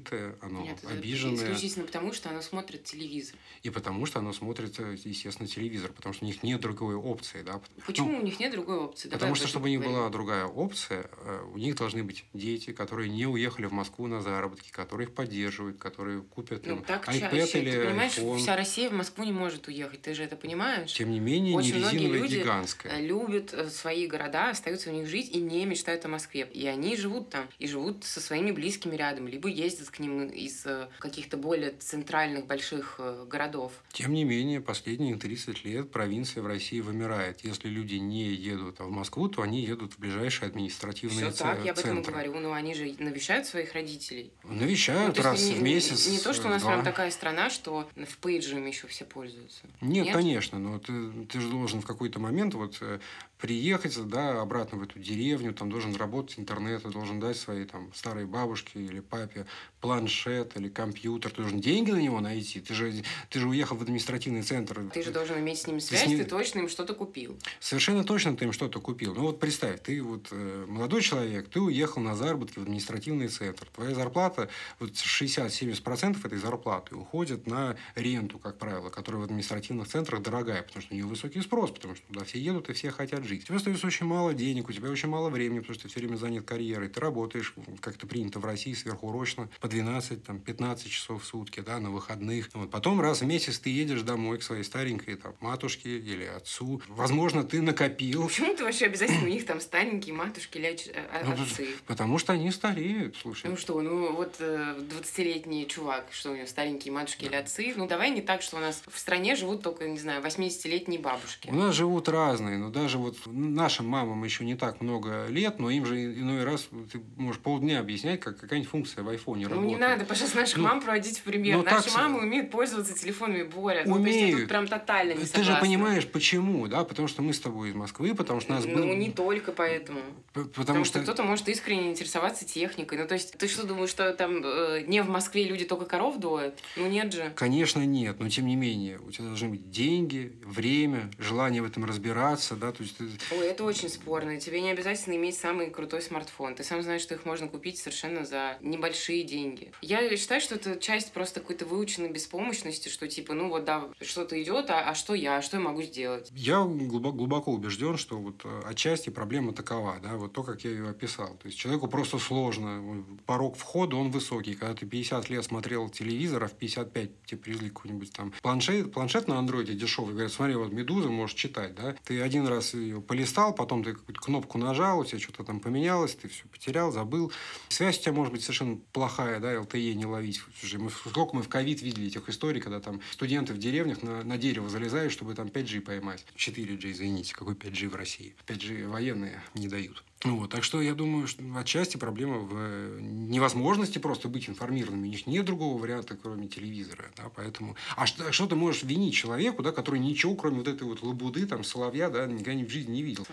Speaker 1: забытое, оно
Speaker 2: Нет, это
Speaker 1: обиженное.
Speaker 2: исключительно потому, что она смотрит телевизор.
Speaker 1: И потому что оно смотрит, э, естественно, телевизор, потому что у них нет другой опции. Да?
Speaker 2: Почему
Speaker 1: Ну,
Speaker 2: у них нет другой опции? Давай
Speaker 1: Потому что, чтобы у них
Speaker 2: поговорим.
Speaker 1: была другая опция, э, у них должны быть дети, которые не уехали в Москву на заработки, которые их поддерживают, которые купят
Speaker 2: Ну,
Speaker 1: им
Speaker 2: так
Speaker 1: iPad
Speaker 2: чаще.
Speaker 1: или
Speaker 2: Ты понимаешь,
Speaker 1: iPhone.
Speaker 2: вся Россия в Москву не может уехать. Ты же это понимаешь?
Speaker 1: Тем не менее,
Speaker 2: Очень
Speaker 1: не
Speaker 2: многие
Speaker 1: резиновая,
Speaker 2: люди,
Speaker 1: гигантская.
Speaker 2: Э, любят э, свои города, остаются в них жить и не мечтают о Москве. И они живут там, и живут со своими близкими рядом, либо ездят к ним из э, каких-то более центральных больших э, городов.
Speaker 1: Тем не менее, последние 30 лет провинция в России вымирает. Если люди не едут в Москву, то они едут в ближайшие административные
Speaker 2: Все так, я об этом
Speaker 1: центры.
Speaker 2: говорю. Но они же навещают своих родителей.
Speaker 1: Навещают
Speaker 2: Ну,
Speaker 1: раз
Speaker 2: не,
Speaker 1: в месяц.
Speaker 2: Не, не то, что у нас
Speaker 1: два.
Speaker 2: прям такая страна, что в пейджами еще все пользуются.
Speaker 1: Нет,
Speaker 2: Нет?
Speaker 1: конечно, но ты, ты же должен в какой-то момент вот э, приехать, да, обратно в эту деревню, там должен работать интернет, ты должен дать своей там старой бабушке или папе планшет или компьютер, ты должен деньги на него найти, ты же, ты же уехал в административный центр.
Speaker 2: Ты же должен иметь с ними
Speaker 1: Ты
Speaker 2: связь,
Speaker 1: с ним-
Speaker 2: ты точно им что-то купил.
Speaker 1: Совершенно точно ты им что-то купил. Ну вот представь, ты вот э, молодой человек, ты уехал на заработки в административный центр. Твоя зарплата, вот 60-70% этой зарплаты уходит на ренту, как правило, которая в административных центрах дорогая, потому что у нее высокий спрос, потому что туда все едут и все хотят жить. У тебя остается очень мало денег, у тебя очень мало времени, потому что ты все время занят карьерой. Ты работаешь, как это принято в России, сверхурочно, по 12, там, 15 часов в сутки, да, на выходных. Вот. Потом раз в месяц ты едешь домой к своей старенькой там, матушке или отцу. Возможно, ты накопил.
Speaker 2: Почему ты вообще обязательно у них там старенькие матушки или э,
Speaker 1: Ну,
Speaker 2: отцы?
Speaker 1: Потому что они стареют, слушай.
Speaker 2: Ну что, ну вот э, 20-летний чувак, что у него старенькие матушки или отцы. Ну давай не так, что у нас в стране живут только, не знаю, 80-летние бабушки.
Speaker 1: У нас живут разные, но даже вот нашим мамам еще не так много лет, но им же иной раз ты можешь полдня объяснять, как какая-нибудь функция в айфоне
Speaker 2: Ну
Speaker 1: работает.
Speaker 2: не надо, пожалуйста, наших
Speaker 1: Ну,
Speaker 2: мам проводить в пример.
Speaker 1: ну,
Speaker 2: Наши
Speaker 1: так
Speaker 2: мамы умеют пользоваться телефонами, Боря. Ну, то есть
Speaker 1: Умеют.
Speaker 2: тут прям тотально не
Speaker 1: Ты же понимаешь, почему, да? Потому что мы с тобой из Москвы, потому что нас
Speaker 2: Ну,
Speaker 1: был-
Speaker 2: не только поэтому. Потому,
Speaker 1: Потому
Speaker 2: что... кто-то может искренне интересоваться техникой. Ну, то есть, ты что думаешь, что там э, не в Москве люди только коров доят? Ну, нет же.
Speaker 1: Конечно, нет, но тем не менее, у тебя должны быть деньги, время, желание в этом разбираться, да, то есть ты-
Speaker 2: Ой, это очень спорно. Тебе не обязательно иметь самый крутой смартфон. Ты сам знаешь, что их можно купить совершенно за небольшие деньги. Я считаю, что это часть просто какой-то выученной беспомощности, что типа, ну вот да, что-то идет, а, а что я, а что я могу сделать?
Speaker 1: Я глубоко, глубоко убежден, что вот э, отчасти проблема такова, да, вот то, как я ее описал. То есть человеку просто сложно, порог входа, он высокий. Когда ты 50 лет смотрел телевизор, а в 55 тебе привезли какой-нибудь там планшет, планшет на андроиде дешевый, говорят, смотри, вот Медуза можешь читать, да, ты один раз ее полистал, потом ты какую-то кнопку нажал, у тебя что-то там поменялось, ты все потерял, забыл. Связь у тебя может быть совершенно плохая, да, LTE не ловить. Слушай, мы, сколько мы в ковид видели этих историй, когда там студенты в деревнях на, на дерево залезают, чтобы там 5G поймать. 4G, извините, какой 5G в России. 5G военные не дают. Вот, так что я думаю, что отчасти проблема в э, невозможности просто быть информированными. У них нет другого варианта, кроме телевизора. Да, поэтому... А что, что ты можешь винить человеку, да, который ничего, кроме вот этой вот лабуды, там, соловья, да, никогда в жизни не видел?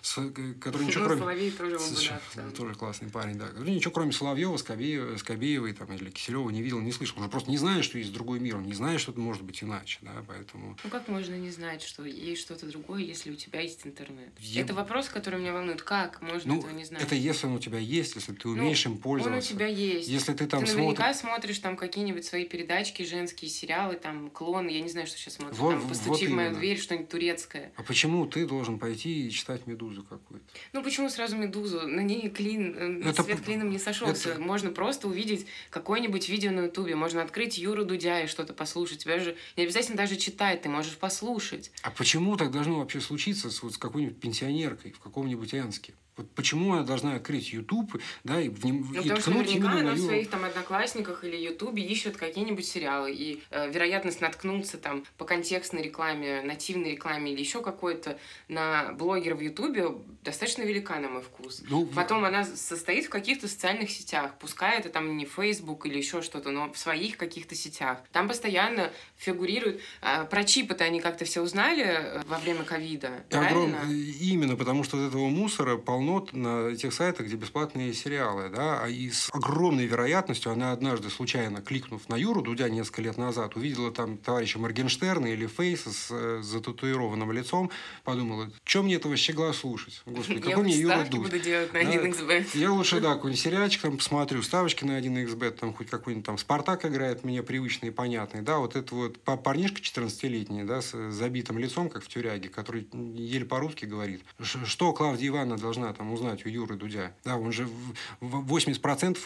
Speaker 1: С- э, который ничего,
Speaker 2: Ну,
Speaker 1: кроме...
Speaker 2: Соловей тоже лабуда
Speaker 1: тоже классный парень, да. Который ничего, кроме Соловьева, Скобеева, Скобеевой там, или Киселева не видел, не слышал. Он просто не знает, что есть другой мир. Он не знает, что это может быть иначе. Да, поэтому...
Speaker 2: Ну как можно не знать, что есть что-то другое, если у тебя есть интернет?
Speaker 1: Я-
Speaker 2: Это вопрос, который меня волнует. Как можно
Speaker 1: Ну,
Speaker 2: этого не знать?
Speaker 1: это если он у тебя есть, если ты умеешь им пользоваться.
Speaker 2: Он у тебя есть.
Speaker 1: Если ты там
Speaker 2: ты наверняка
Speaker 1: смотришь...
Speaker 2: смотришь там какие-нибудь свои передачки, женские сериалы, там клоны, я не знаю, что сейчас смотрю.
Speaker 1: Вот-
Speaker 2: там
Speaker 1: вот
Speaker 2: постучи в мою
Speaker 1: именно.
Speaker 2: дверь, что-нибудь турецкое.
Speaker 1: А почему ты должен пойти и читать «Медузу» какую-то?
Speaker 2: Ну почему сразу медузу? На ней клин, э,
Speaker 1: Это
Speaker 2: свет
Speaker 1: п-
Speaker 2: клином не сошелся.
Speaker 1: это-
Speaker 2: Можно просто увидеть какое-нибудь видео на ютубе, можно открыть Юру Дудя и что-то послушать. Тебя же не обязательно даже читать, ты можешь послушать.
Speaker 1: А почему так должно вообще случиться с, вот, с какой-нибудь пенсионеркой в каком-нибудь Энске? Вот почему она должна открыть YouTube, да, и, в нем,
Speaker 2: ну,
Speaker 1: и
Speaker 2: потому что наверняка она в своих там одноклассниках или Ютубе ищет какие-нибудь сериалы, и э, вероятность наткнуться там по контекстной рекламе, нативной рекламе или еще какой-то на блогера в Ютубе достаточно велика, на мой вкус.
Speaker 1: Ну,
Speaker 2: Потом она состоит в каких-то социальных сетях, пускай это там не Facebook или еще что-то, но в своих каких-то сетях. Там постоянно фигурируют... э, про чипы-то они как-то все узнали э, во время ковида,
Speaker 1: Огром-
Speaker 2: правильно?
Speaker 1: Именно, потому что вот этого мусора полно на тех сайтах, где бесплатные сериалы, да, а и с огромной вероятностью она однажды случайно кликнув на Юру Дудя несколько лет назад, увидела там товарища Моргенштерна или Фейса с э, зататуированным лицом, подумала, что мне этого щегла слушать? Господи, какой мне Юра Дудь?
Speaker 2: буду делать на
Speaker 1: Да.
Speaker 2: 1xb.
Speaker 1: Я лучше, да, какой-нибудь сериальчик там посмотрю, ставочки на 1xbet, там хоть какой-нибудь там Спартак играет, мне привычный и понятный, да, вот это вот па- парнишка 14-летний, да, с забитым лицом, как в тюряге, который еле по-русски говорит. Что Клавдия Ивановна должна там узнать у Юры Дудя? Да, он же в- в 80%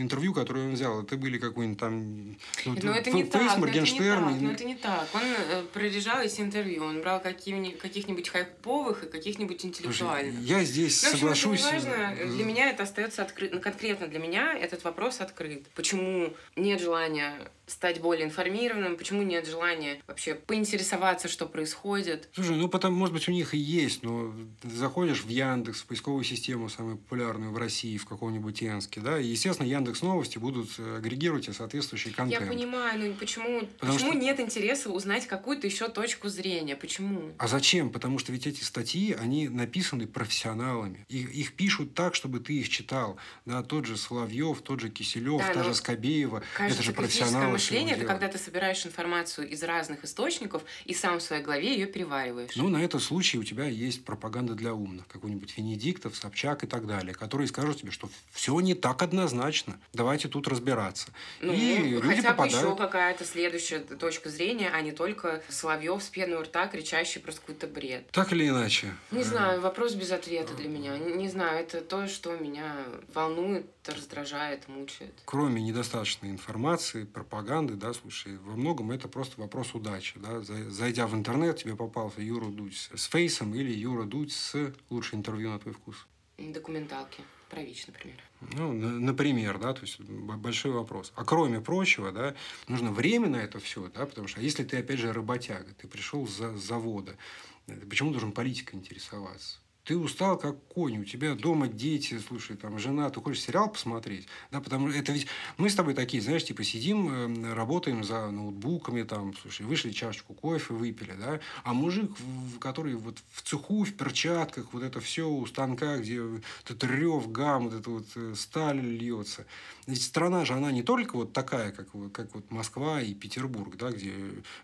Speaker 1: интервью, которые он взял, это были какой-нибудь там... ну,
Speaker 2: Но это
Speaker 1: Ф-
Speaker 2: не
Speaker 1: Фейс,
Speaker 2: так, но это не так, но это не так. Он э, прорежал эти интервью, он брал каких-нибудь хайповых и каких-нибудь интеллектуальных.
Speaker 1: я здесь
Speaker 2: Ну, это
Speaker 1: соглашусь.
Speaker 2: не важно. Для меня это остается открыт. Ну, конкретно для меня этот вопрос открыт. Почему нет желания стать более информированным? Почему нет желания вообще поинтересоваться, что происходит?
Speaker 1: Слушай, ну потому, может быть, у них и есть, но заходишь в Яндекс, в поисковую систему самую популярную в России, в каком-нибудь Энске, да, и, естественно, Яндекс Новости будут э, агрегировать тебе соответствующий контент.
Speaker 2: Я понимаю, ну почему,
Speaker 1: Потому
Speaker 2: почему
Speaker 1: что-
Speaker 2: нет интереса узнать какую-то еще точку зрения? Почему?
Speaker 1: А зачем? Потому что ведь эти статьи, они написаны профессионалами. Их, их пишут так, чтобы ты их читал. Да, тот же Соловьев, тот же Киселев,
Speaker 2: Да,
Speaker 1: та
Speaker 2: но
Speaker 1: же Скобеева.
Speaker 2: Кажется,
Speaker 1: это же профессионалы.
Speaker 2: мышление это когда ты собираешь информацию из разных источников и сам в своей голове ее перевариваешь.
Speaker 1: Ну, на этот случай у тебя есть пропаганда для умных. Какой-нибудь Венедиктов, Собчак и так далее. Которые скажут тебе, что все не так однозначно. Давайте тут разбираться.
Speaker 2: Ну,
Speaker 1: и люди
Speaker 2: хотя бы еще
Speaker 1: попадают...
Speaker 2: какая-то следующая точка зрения, а не только Соловьев с пеной у рта, кричащий просто какой-то бред.
Speaker 1: Так или иначе.
Speaker 2: Не
Speaker 1: э,
Speaker 2: знаю, вопрос без ответа для меня. Не, не знаю, это то, что меня волнует, раздражает, мучает.
Speaker 1: Кроме недостаточной информации, пропаганды, да, слушай, во многом это просто вопрос удачи, да. За- Зайдя в интернет, тебе попался Юра Дудь с- фейсом или Юра Дудь с лучшее интервью на твой вкус.
Speaker 2: Документалки. Про ВИЧ, например.
Speaker 1: Ну, на- например, да, то есть большой вопрос. А кроме прочего, да, нужно время на это все, да, потому что а если ты, опять же, работяга, ты пришел с за- с завода, э, почему должен политикой интересоваться? Ты устал, как конь, у тебя дома дети, слушай, там, жена, ты хочешь сериал посмотреть, да, потому что это ведь мы с тобой такие, знаешь, типа сидим, э, работаем за ноутбуками, там, слушай, вышли чашечку кофе, выпили, да, а мужик, который вот в цеху, в перчатках, вот это все у станка, где этот рев, гам, вот это вот э, сталь льется. Ведь страна же, она не только вот такая, как, как вот Москва и Петербург, да, где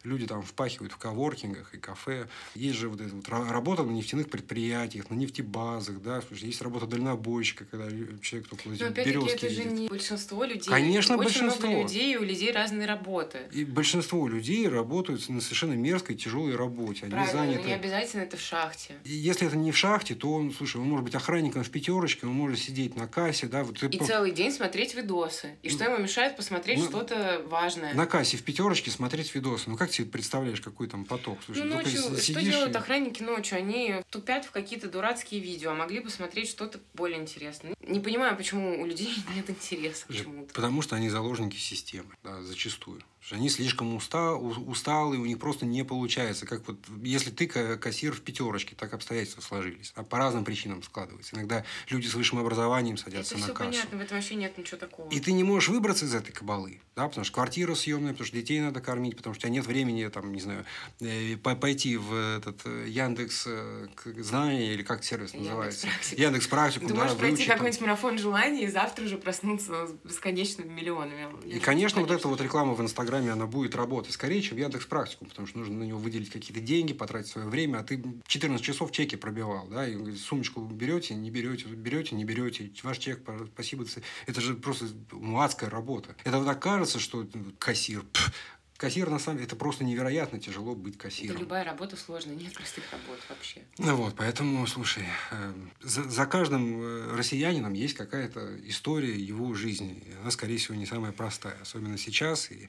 Speaker 1: люди там впахивают в коворкингах и кафе. Есть же вот эта вот ра- работа на нефтяных предприятиях, на нефтебазах, да, есть работа дальнобойщика, когда человек только
Speaker 2: Но
Speaker 1: эти
Speaker 2: опять-таки это же
Speaker 1: видит.
Speaker 2: не большинство людей.
Speaker 1: Конечно,
Speaker 2: Очень
Speaker 1: большинство.
Speaker 2: много людей, у людей разные работы.
Speaker 1: И большинство людей работают на совершенно мерзкой, тяжелой работе. Они
Speaker 2: Правильно, но
Speaker 1: заняты
Speaker 2: не обязательно это в шахте.
Speaker 1: И если это не в шахте, то он, слушай, он может быть охранником в пятерочке, он может сидеть на кассе, да, вот
Speaker 2: И
Speaker 1: по-
Speaker 2: целый день смотреть видосы. И что ему мешает посмотреть
Speaker 1: Ну,
Speaker 2: что-то важное?
Speaker 1: на кассе в пятерочке смотреть видосы. Ну как тебе представляешь, какой там поток? Слушай,
Speaker 2: Ну, ночью, что делают
Speaker 1: и-
Speaker 2: охранники ночью? Они тупят в какие-то дурацкие видео, а могли бы смотреть что-то более интересное. Не понимаю, почему у людей нет интереса к чему-то.
Speaker 1: Потому что они заложники системы, да, зачастую. Что Они слишком уста, у- усталые, у них просто не получается. Как вот, если ты ка- кассир в пятерочке, так обстоятельства сложились. А по разным причинам складывается. Иногда люди с высшим образованием садятся
Speaker 2: Это
Speaker 1: на
Speaker 2: все
Speaker 1: кассу.
Speaker 2: понятно, в этом вообще нет ничего такого.
Speaker 1: И ты не можешь выбраться из этой кабалы, да, потому что квартира съемная, потому что детей надо кормить, потому что у тебя нет времени, там, не знаю, э, по- пойти в этот э, Яндекс э, знания или как сервис
Speaker 2: Яндекс
Speaker 1: называется?
Speaker 2: Практику.
Speaker 1: Яндекс практику,
Speaker 2: Ты
Speaker 1: да,
Speaker 2: можешь пройти
Speaker 1: выучить
Speaker 2: какой-нибудь марафон желаний и завтра уже проснуться с бесконечными миллионами.
Speaker 1: И, конечно, вот эта вот реклама в Инстаграме, она будет работать скорее, чем Яндекс Практику, потому что нужно на него выделить какие-то деньги, потратить свое время, а ты 14 часов чеки пробивал, да, и сумочку берете, не берете, берете, не берете, ваш чек, спасибо. Это же просто ну, адская работа. Это вот так кажется, что кассир, пф, Кассир, на самом деле, это просто невероятно тяжело быть кассиром.
Speaker 2: любая работа сложная, нет простых работ вообще.
Speaker 1: Ну вот, поэтому, слушай, э, за, за каждым э, россиянином есть какая-то история его жизни. Она, скорее всего, не самая простая. Особенно сейчас. И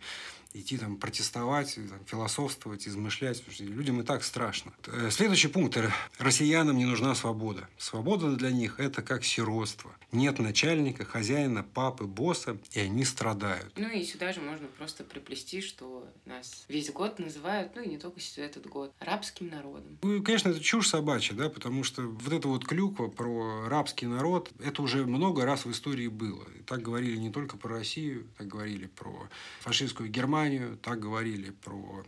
Speaker 1: идти там протестовать, там, философствовать, измышлять. Людям и так страшно. Э, следующий пункт. Россиянам не нужна свобода. Свобода для них – это как сиротство. Нет начальника, хозяина, папы, босса, и они страдают.
Speaker 2: Ну и сюда же можно просто приплести, что нас весь год называют, ну и не только этот год, рабским народом.
Speaker 1: Ну, конечно, это чушь собачья, да, потому что вот эта вот клюква про рабский народ, это уже много раз в истории было. И так говорили не только про Россию, так говорили про фашистскую Германию, так говорили про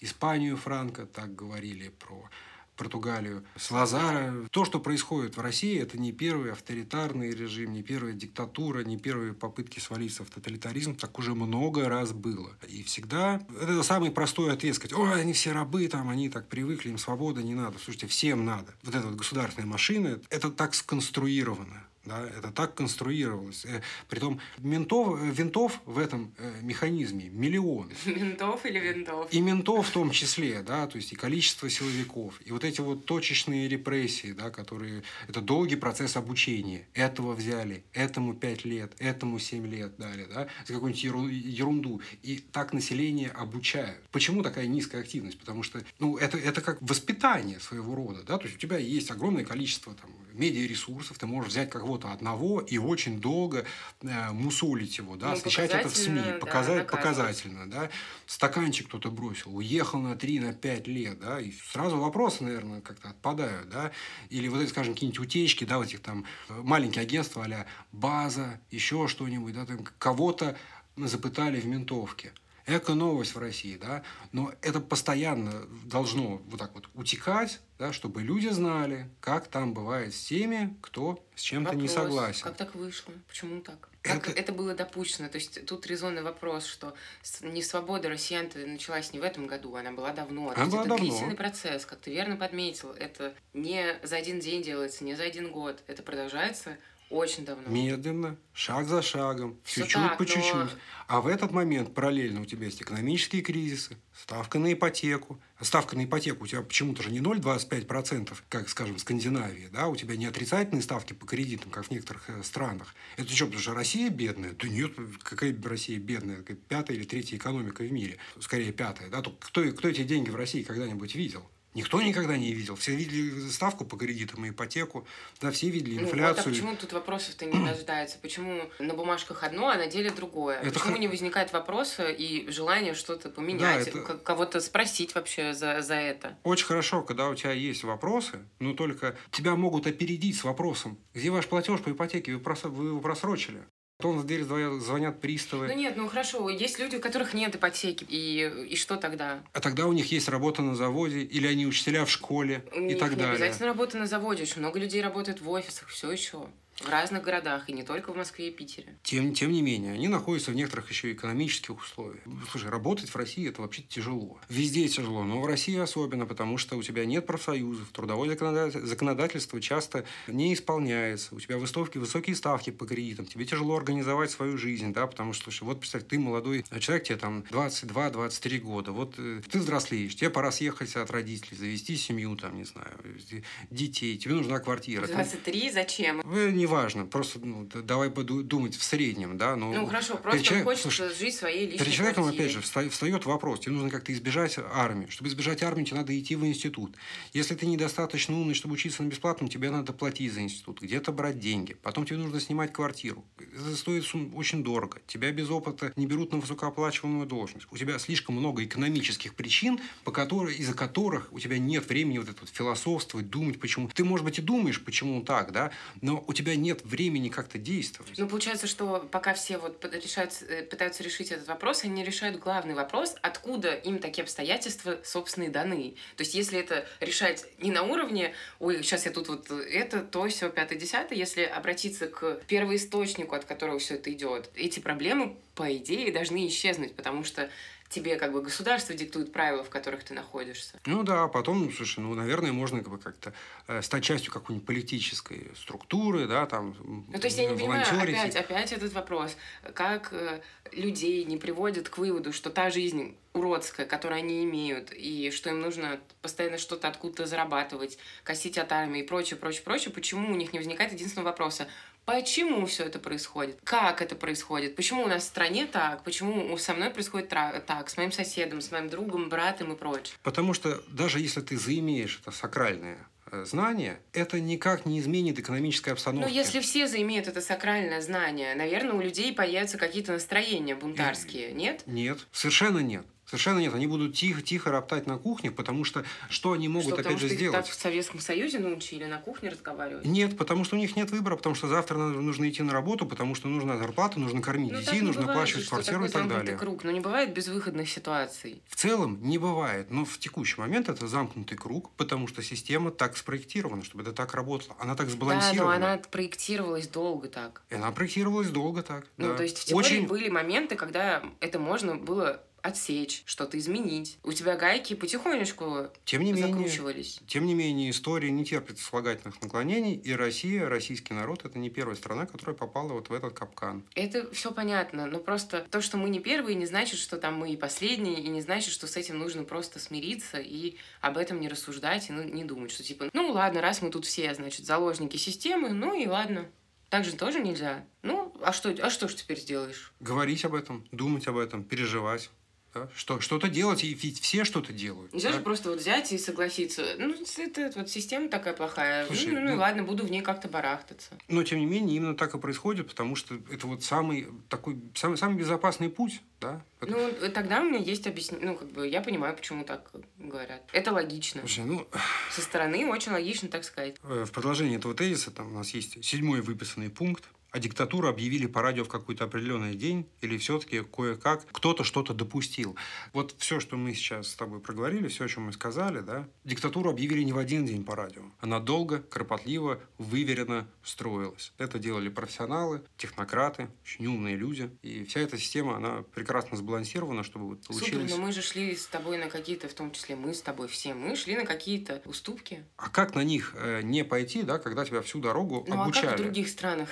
Speaker 1: Испанию Франка, так говорили про Португалию, с Лазара. То, что происходит в России, это не первый авторитарный режим, не первая диктатура, не первые попытки свалиться в тоталитаризм. Так уже много раз было. И всегда это самый простой ответ сказать, ой, они все рабы, там, они так привыкли, им свобода не надо. Слушайте, всем надо. Вот эта вот государственная машина, это так сконструировано. Да, это так конструировалось. Э, притом ментов, э, винтов в этом э, механизме миллион.
Speaker 2: Ментов или винтов?
Speaker 1: И ментов в том числе, да, то есть и количество силовиков. И вот эти вот точечные репрессии, да, которые... Это долгий процесс обучения. Этого взяли, этому 5 лет, этому 7 лет дали, да, за какую-нибудь ерунду. И так население обучают. Почему такая низкая активность? Потому что, ну, это, это как воспитание своего рода, да, то есть у тебя есть огромное количество там медиаресурсов, ты можешь взять кого-то одного и очень долго э, мусолить его, да, ну, освещать это в СМИ, да, показать показательно, да. Стаканчик кто-то бросил, уехал на 3, на 5 лет, да, и сразу вопросы, наверное, как-то отпадают, да, или вот эти, скажем, какие-нибудь утечки, да, вот этих там э, маленькие агентства а база, еще что-нибудь, да, там кого-то запытали в ментовке эко-новость в России, да, но это постоянно должно вот так вот утекать, да, чтобы люди знали, как там бывает с теми, кто с чем-то не согласен.
Speaker 2: Как так вышло? Почему так? Как это... это было допущено? То есть тут резонный вопрос, что не свобода россиян началась не в этом году, она была давно.
Speaker 1: Она была
Speaker 2: это
Speaker 1: давно.
Speaker 2: длительный процесс, как ты верно подметил. Это не за один день делается, не за один год. Это продолжается очень давно.
Speaker 1: Медленно, шаг за шагом, чуть-чуть по чуть-чуть. Но... А в этот момент параллельно у тебя есть экономические кризисы, ставка на ипотеку. Ставка на ипотеку у тебя почему-то же не 0,25%, как, скажем, в Скандинавии. Да? У тебя не отрицательные ставки по кредитам, как в некоторых э, странах. Это что, потому что Россия бедная? Да нет, какая Россия бедная? Какая пятая или третья экономика в мире? Скорее, пятая. Да? Кто, кто эти деньги в России когда-нибудь видел? Никто никогда не видел. Все видели ставку по кредитам и ипотеку, да, все видели инфляцию. Ну, вот, а
Speaker 2: почему тут вопросов-то не рождается? Почему на бумажках одно, а на деле другое? Это почему х... не возникает вопроса и желания что-то поменять, да, это... кого-то спросить вообще за, за это?
Speaker 1: Очень хорошо, когда у тебя есть вопросы, но только тебя могут опередить с вопросом, где ваш платеж по ипотеке, вы его просрочили. Потом в дверь звонят приставы.
Speaker 2: Ну нет, ну хорошо, есть люди, у которых нет ипотеки, и, и что тогда?
Speaker 1: А тогда у них есть работа на заводе, или они учителя в школе у и так далее.
Speaker 2: обязательно работа на заводе, очень много людей работает в офисах, все еще. В разных городах, и не только в Москве и Питере.
Speaker 1: Тем, тем не менее, они находятся в некоторых еще экономических условиях. Слушай, работать в России это вообще тяжело. Везде тяжело, но в России особенно, потому что у тебя нет профсоюзов, трудовое законодательство часто не исполняется, у тебя высокие, высокие ставки по кредитам, тебе тяжело организовать свою жизнь, да, потому что, слушай, вот представь, ты молодой человек, тебе там 22-23 года, вот э, ты взрослеешь, тебе пора съехать от родителей, завести семью, там, не знаю, детей, тебе нужна квартира.
Speaker 2: 23 ты... зачем?
Speaker 1: Э, не неважно, просто ну, давай думать в среднем, да.
Speaker 2: Но ну хорошо, просто человек, хочется слушай, жить своей личной Перед
Speaker 1: человеком, квартирой. опять же, встает вопрос, тебе нужно как-то избежать армии. Чтобы избежать армии, тебе надо идти в институт. Если ты недостаточно умный, чтобы учиться на бесплатном, тебе надо платить за институт, где-то брать деньги. Потом тебе нужно снимать квартиру. Это стоит очень дорого. Тебя без опыта не берут на высокооплачиваемую должность. У тебя слишком много экономических причин, по которой, из-за которых у тебя нет времени вот это вот философствовать, думать, почему. Ты, может быть, и думаешь, почему так, да, но у тебя нет времени как-то действовать.
Speaker 2: Ну, получается, что пока все вот решают, э, пытаются решить этот вопрос, они решают главный вопрос, откуда им такие обстоятельства, собственно, и даны. То есть, если это решать не на уровне, ой, сейчас я тут вот это, то, все, пятое, десятое, если обратиться к первоисточнику, от которого все это идет, эти проблемы, по идее, должны исчезнуть, потому что тебе как бы государство диктует правила, в которых ты находишься.
Speaker 1: Ну да, потом, слушай, ну, наверное, можно как бы как-то э, стать частью какой-нибудь политической структуры, да, там,
Speaker 2: Ну, то есть я не понимаю, опять, опять этот вопрос, как э, людей не приводят к выводу, что та жизнь уродская, которую они имеют, и что им нужно постоянно что-то откуда-то зарабатывать, косить от армии и прочее, прочее, прочее, почему у них не возникает единственного вопроса, почему все это происходит, как это происходит, почему у нас в стране так, почему со мной происходит так, с моим соседом, с моим другом, братом и прочее.
Speaker 1: Потому что даже если ты заимеешь это сакральное э, знание, это никак не изменит экономической обстановки.
Speaker 2: Но если все заимеют это сакральное знание, наверное, у людей появятся какие-то настроения бунтарские, нет?
Speaker 1: Нет, совершенно нет. Совершенно нет, они будут тихо, тихо роптать на кухне, потому что что они могут
Speaker 2: что,
Speaker 1: опять же сделать?
Speaker 2: так в Советском Союзе научили на кухне разговаривать?
Speaker 1: Нет, потому что у них нет выбора, потому что завтра нужно идти на работу, потому что нужна зарплата, нужно кормить
Speaker 2: ну,
Speaker 1: детей, нужно
Speaker 2: бывает,
Speaker 1: оплачивать квартиру и так далее.
Speaker 2: круг, но не бывает безвыходных ситуаций.
Speaker 1: В целом не бывает, но в текущий момент это замкнутый круг, потому что система так спроектирована, чтобы это так работало. Она так сбалансирована.
Speaker 2: Да, но она проектировалась долго так.
Speaker 1: И она проектировалась долго так.
Speaker 2: Ну,
Speaker 1: да.
Speaker 2: то есть в теории Очень... были моменты, когда это можно было отсечь, что-то изменить. У тебя гайки потихонечку
Speaker 1: тем не
Speaker 2: закручивались.
Speaker 1: Менее, тем не менее, история не терпит слагательных наклонений, и Россия, российский народ, это не первая страна, которая попала вот в этот капкан.
Speaker 2: Это все понятно, но просто то, что мы не первые, не значит, что там мы и последние, и не значит, что с этим нужно просто смириться и об этом не рассуждать, и ну, не думать, что типа, ну ладно, раз мы тут все, значит, заложники системы, ну и ладно. Так же тоже нельзя. Ну, а что, а что ж теперь сделаешь?
Speaker 1: Говорить об этом, думать об этом, переживать. Да? Что, что-то делать, и ведь все что-то делают.
Speaker 2: Нельзя да? же просто вот взять и согласиться. Ну, это вот система такая плохая. Слушай, ну, ну, ну, ладно, буду в ней как-то барахтаться.
Speaker 1: Но, тем не менее, именно так и происходит, потому что это вот самый такой, самый, самый безопасный путь, да?
Speaker 2: Ну, тогда у меня есть объяснение, ну, как бы, я понимаю, почему так говорят. Это логично.
Speaker 1: Слушай, ну...
Speaker 2: Со стороны очень логично, так сказать.
Speaker 1: Э, в продолжении этого тезиса там у нас есть седьмой выписанный пункт, а диктатуру объявили по радио в какой-то определенный день, или все-таки кое-как кто-то что-то допустил. Вот все, что мы сейчас с тобой проговорили, все, о чем мы сказали, да, диктатуру объявили не в один день по радио. Она долго, кропотливо, выверенно строилась. Это делали профессионалы, технократы, очень умные люди. И вся эта система, она прекрасно сбалансирована, чтобы вот получилось...
Speaker 2: Супер, но мы же шли с тобой на какие-то, в том числе мы с тобой все, мы шли на какие-то уступки.
Speaker 1: А как на них э, не пойти, да, когда тебя всю дорогу
Speaker 2: ну,
Speaker 1: обучали?
Speaker 2: а как в других странах?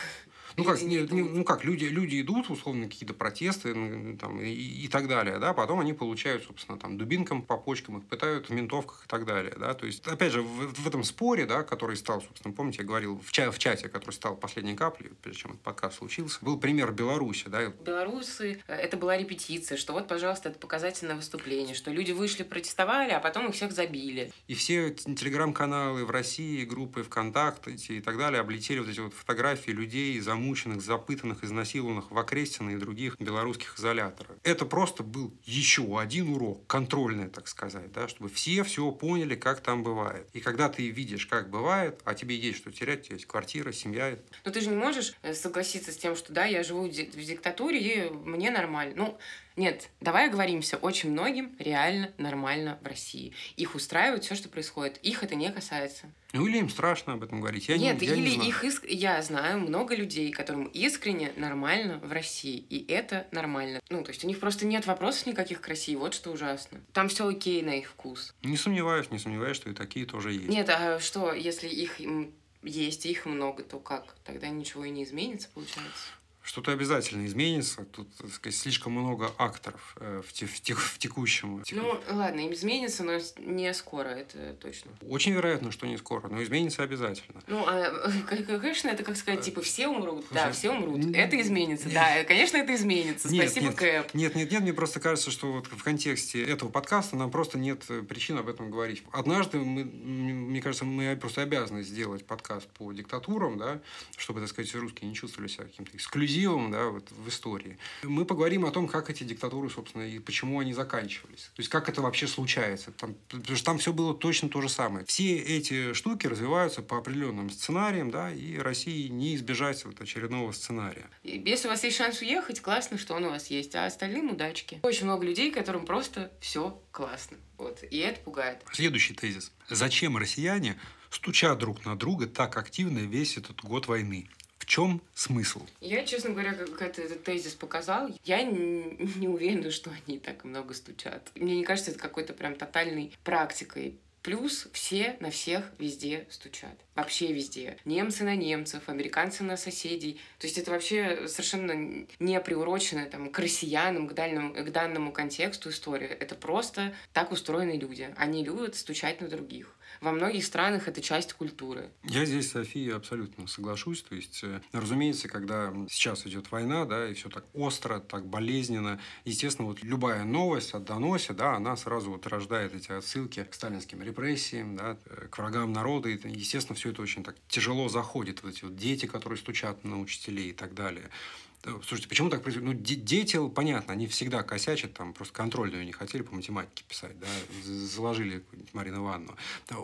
Speaker 1: Ну как, не, не, ну как, люди, люди идут, условно, какие-то протесты ну, там, и, и так далее, да, потом они получают, собственно, там, дубинкам по почкам, их пытают в ментовках и так далее, да, то есть, опять же, в, в этом споре, да, который стал, собственно, помните, я говорил в, ча в чате, который стал последней каплей, прежде чем этот подкаст случился, был пример Беларуси, да.
Speaker 2: Белорусы, э, это была репетиция, что вот, пожалуйста, это показательное выступление, что люди вышли, протестовали, а потом их всех забили.
Speaker 1: И все телеграм-каналы в России, группы ВКонтакте и так далее облетели вот эти вот фотографии людей, замученных, запытанных, изнасилованных в Окрестино и других белорусских изоляторах. Это просто был еще один урок, контрольный, так сказать, да, чтобы все все поняли, как там бывает. И когда ты видишь, как бывает, а тебе есть что терять, у тебя есть квартира, семья.
Speaker 2: Но ты же не можешь э, согласиться с тем, что да, я живу в диктатуре, и мне нормально. Ну, нет, давай оговоримся, очень многим реально нормально в России. Их устраивает все, что происходит. Их это не касается.
Speaker 1: Ну или им страшно об этом говорить. Я
Speaker 2: Нет,
Speaker 1: не, я
Speaker 2: или
Speaker 1: не знаю.
Speaker 2: их иск... я знаю много людей, которым искренне нормально в России, и это нормально. Ну, то есть у них просто нет вопросов никаких к России, вот что ужасно. Там все окей на их вкус.
Speaker 1: Не сомневаюсь, не сомневаюсь, что и такие тоже есть.
Speaker 2: Нет, а что, если их есть, их много, то как? Тогда ничего и не изменится, получается
Speaker 1: что-то обязательно изменится. Тут, так сказать, слишком много акторов э, в, те, в, те, в текущем.
Speaker 2: Ну, ладно, им изменится, но не скоро, это точно.
Speaker 1: Очень вероятно, что не скоро, но изменится обязательно.
Speaker 2: Ну, а, конечно, это как сказать, типа, все умрут. Да, все умрут. Это изменится, да, конечно, это изменится. Спасибо,
Speaker 1: нет,
Speaker 2: Кэп.
Speaker 1: Нет, нет, нет, мне просто кажется, что вот в контексте этого подкаста нам просто нет э, причин об этом говорить. Однажды, мы, мне кажется, мы просто обязаны сделать подкаст по диктатурам, да, чтобы, так сказать, русские не чувствовали себя каким-то эксклюзивом эксклюзивом да, вот в истории. Мы поговорим о том, как эти диктатуры, собственно, и почему они заканчивались. То есть, как это вообще случается. Там, потому что там все было точно то же самое. Все эти штуки развиваются по определенным сценариям, да, и России не избежать вот очередного сценария.
Speaker 2: Если у вас есть шанс уехать, классно, что он у вас есть, а остальным удачки. Очень много людей, которым просто все классно. Вот. И это пугает.
Speaker 1: Следующий тезис. Зачем россияне стучат друг на друга так активно весь этот год войны? Чем смысл?
Speaker 2: Я, честно говоря, как это, этот тезис показал, я не, уверена, что они так много стучат. Мне не кажется, это какой-то прям тотальной практикой. Плюс все на всех везде стучат. вообще везде. Немцы на немцев, американцы на соседей. То есть это вообще совершенно не приурочено там, к россиянам, к, дальному, к данному контексту истории. Это просто так устроены люди. Они любят стучать на других во многих странах это часть культуры.
Speaker 1: Я здесь, София, абсолютно соглашусь. То есть, э, разумеется, когда сейчас идет война, да, и все так остро, так болезненно, естественно, вот любая новость о доносе, да, она сразу вот рождает эти отсылки к сталинским репрессиям, да, э, к врагам народа. И, естественно, все это очень так тяжело заходит. Вот эти вот дети, которые стучат на учителей и так далее. Слушайте, почему так происходит? Ну, дети, понятно, они всегда косячат, там просто контрольную не хотели по математике писать, да, заложили Марину Ивановну.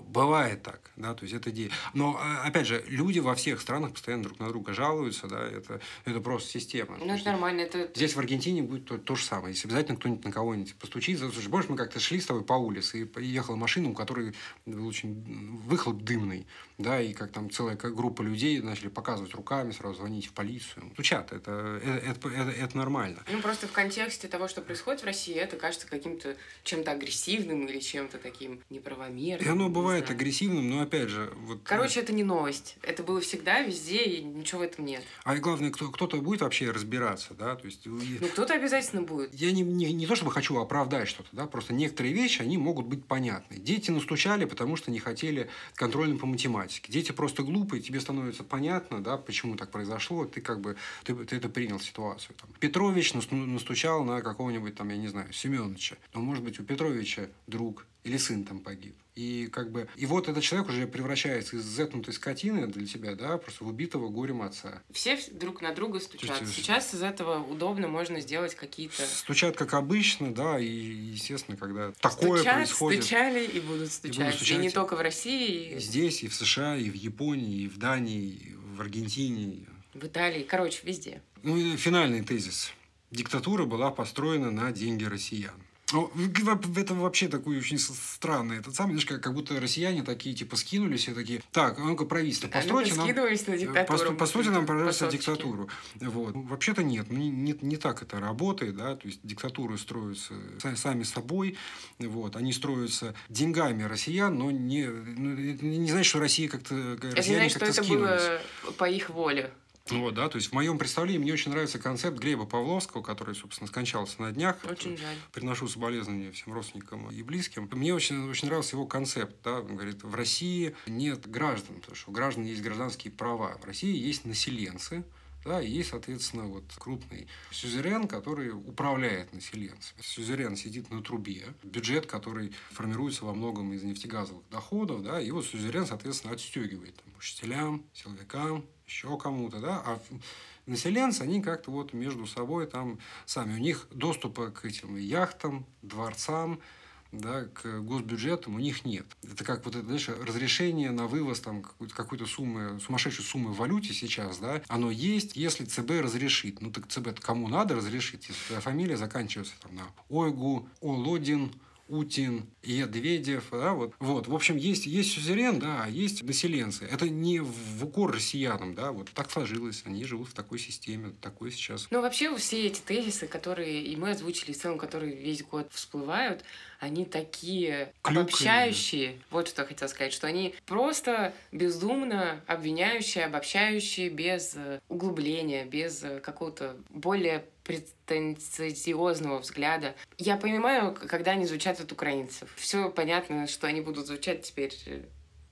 Speaker 1: Бывает так, да, то есть это дети. Но, а, опять же, люди во всех странах постоянно друг на друга жалуются, да, это, это просто система.
Speaker 2: Ну, это нормально. Это...
Speaker 1: Здесь в Аргентине будет то, то же самое. Если обязательно кто-нибудь на кого-нибудь постучит, слушай, помнишь, мы как-то шли с тобой по улице, и ехала машина, у которой был очень выхлоп дымный, да, и как там целая группа людей начали показывать руками, сразу звонить в полицию. Стучат, это это, это, это нормально.
Speaker 2: Ну, просто в контексте того, что происходит в России, это кажется каким-то чем-то агрессивным или чем-то таким неправомерным.
Speaker 1: И оно бывает агрессивным, но опять же... Вот...
Speaker 2: Короче, это не новость. Это было всегда, везде, и ничего в этом нет.
Speaker 1: А главное, кто, кто-то будет вообще разбираться, да? То есть...
Speaker 2: Ну, кто-то обязательно будет.
Speaker 1: Я не, не, не то, чтобы хочу оправдать что-то, да, просто некоторые вещи, они могут быть понятны. Дети настучали, потому что не хотели контрольным по математике. Дети просто глупые, тебе становится понятно, да, почему так произошло, ты как бы, ты, ты это принял ситуацию. Там, Петрович настучал на какого-нибудь, там, я не знаю, Семеновича. Но, может быть, у Петровича друг или сын там погиб. И как бы и вот этот человек уже превращается из зетнутой скотины для тебя, да, просто в убитого горем отца.
Speaker 2: Все друг на друга стучат. Есть, Сейчас из этого удобно можно сделать какие-то...
Speaker 1: Стучат как обычно, да, и естественно, когда такое
Speaker 2: Стучат,
Speaker 1: происходит...
Speaker 2: стучали и будут стучать. И, будут стучать. и не только в России.
Speaker 1: И... Здесь, и в США, и в Японии, и в Дании, и в Аргентине.
Speaker 2: В Италии, короче, везде.
Speaker 1: Ну и финальный тезис. Диктатура была построена на деньги россиян. Ну, это вообще такой очень странный. Этот самый, знаешь, как, будто россияне такие, типа, скинулись и такие, так, а ну-ка, правительство, постройте
Speaker 2: нам... на
Speaker 1: диктатуру. Постройте нам, пожалуйста, диктатуру. Вот. Вообще-то нет, не, не, не так это работает, да, то есть диктатуры строятся сами собой, вот, они строятся деньгами россиян, но не, ну, не значит, что Россия как-то...
Speaker 2: Это не значит, что это было по их воле.
Speaker 1: Вот, да, то есть в моем представлении мне очень нравится концепт Глеба Павловского, который, собственно, скончался на днях.
Speaker 2: Очень жаль.
Speaker 1: Приношу соболезнования всем родственникам и близким. Мне очень, очень нравился его концепт. Да? Он говорит, в России нет граждан, потому что у граждан есть гражданские права. В России есть населенцы, да, и есть, соответственно, вот крупный сюзерен, который управляет населенцами. Сюзерен сидит на трубе, бюджет, который формируется во многом из нефтегазовых доходов, да, и вот сюзерен, соответственно, отстегивает там, учителям, силовикам, еще кому-то, да, а населенцы, они как-то вот между собой там сами, у них доступа к этим яхтам, дворцам, да, к госбюджетам у них нет. Это как вот это, знаешь, разрешение на вывоз там какой-то, какой-то суммы, сумасшедшей суммы в валюте сейчас, да, оно есть, если ЦБ разрешит. Ну, так ЦБ кому надо разрешить, если твоя фамилия заканчивается там на Ойгу, Олодин, Утин, Едведев, да, вот. Вот, в общем, есть, есть сюзерен, да, а есть населенцы. Это не в укор россиянам, да, вот так сложилось, они живут в такой системе, такой сейчас.
Speaker 2: Ну, вообще, все эти тезисы, которые и мы озвучили, в целом, которые весь год всплывают, они такие Клюками. обобщающие. Вот что я хотела сказать, что они просто безумно обвиняющие, обобщающие, без э, углубления, без э, какого-то более претенциозного взгляда. Я понимаю, когда они звучат от украинцев. Все понятно, что они будут звучать теперь э,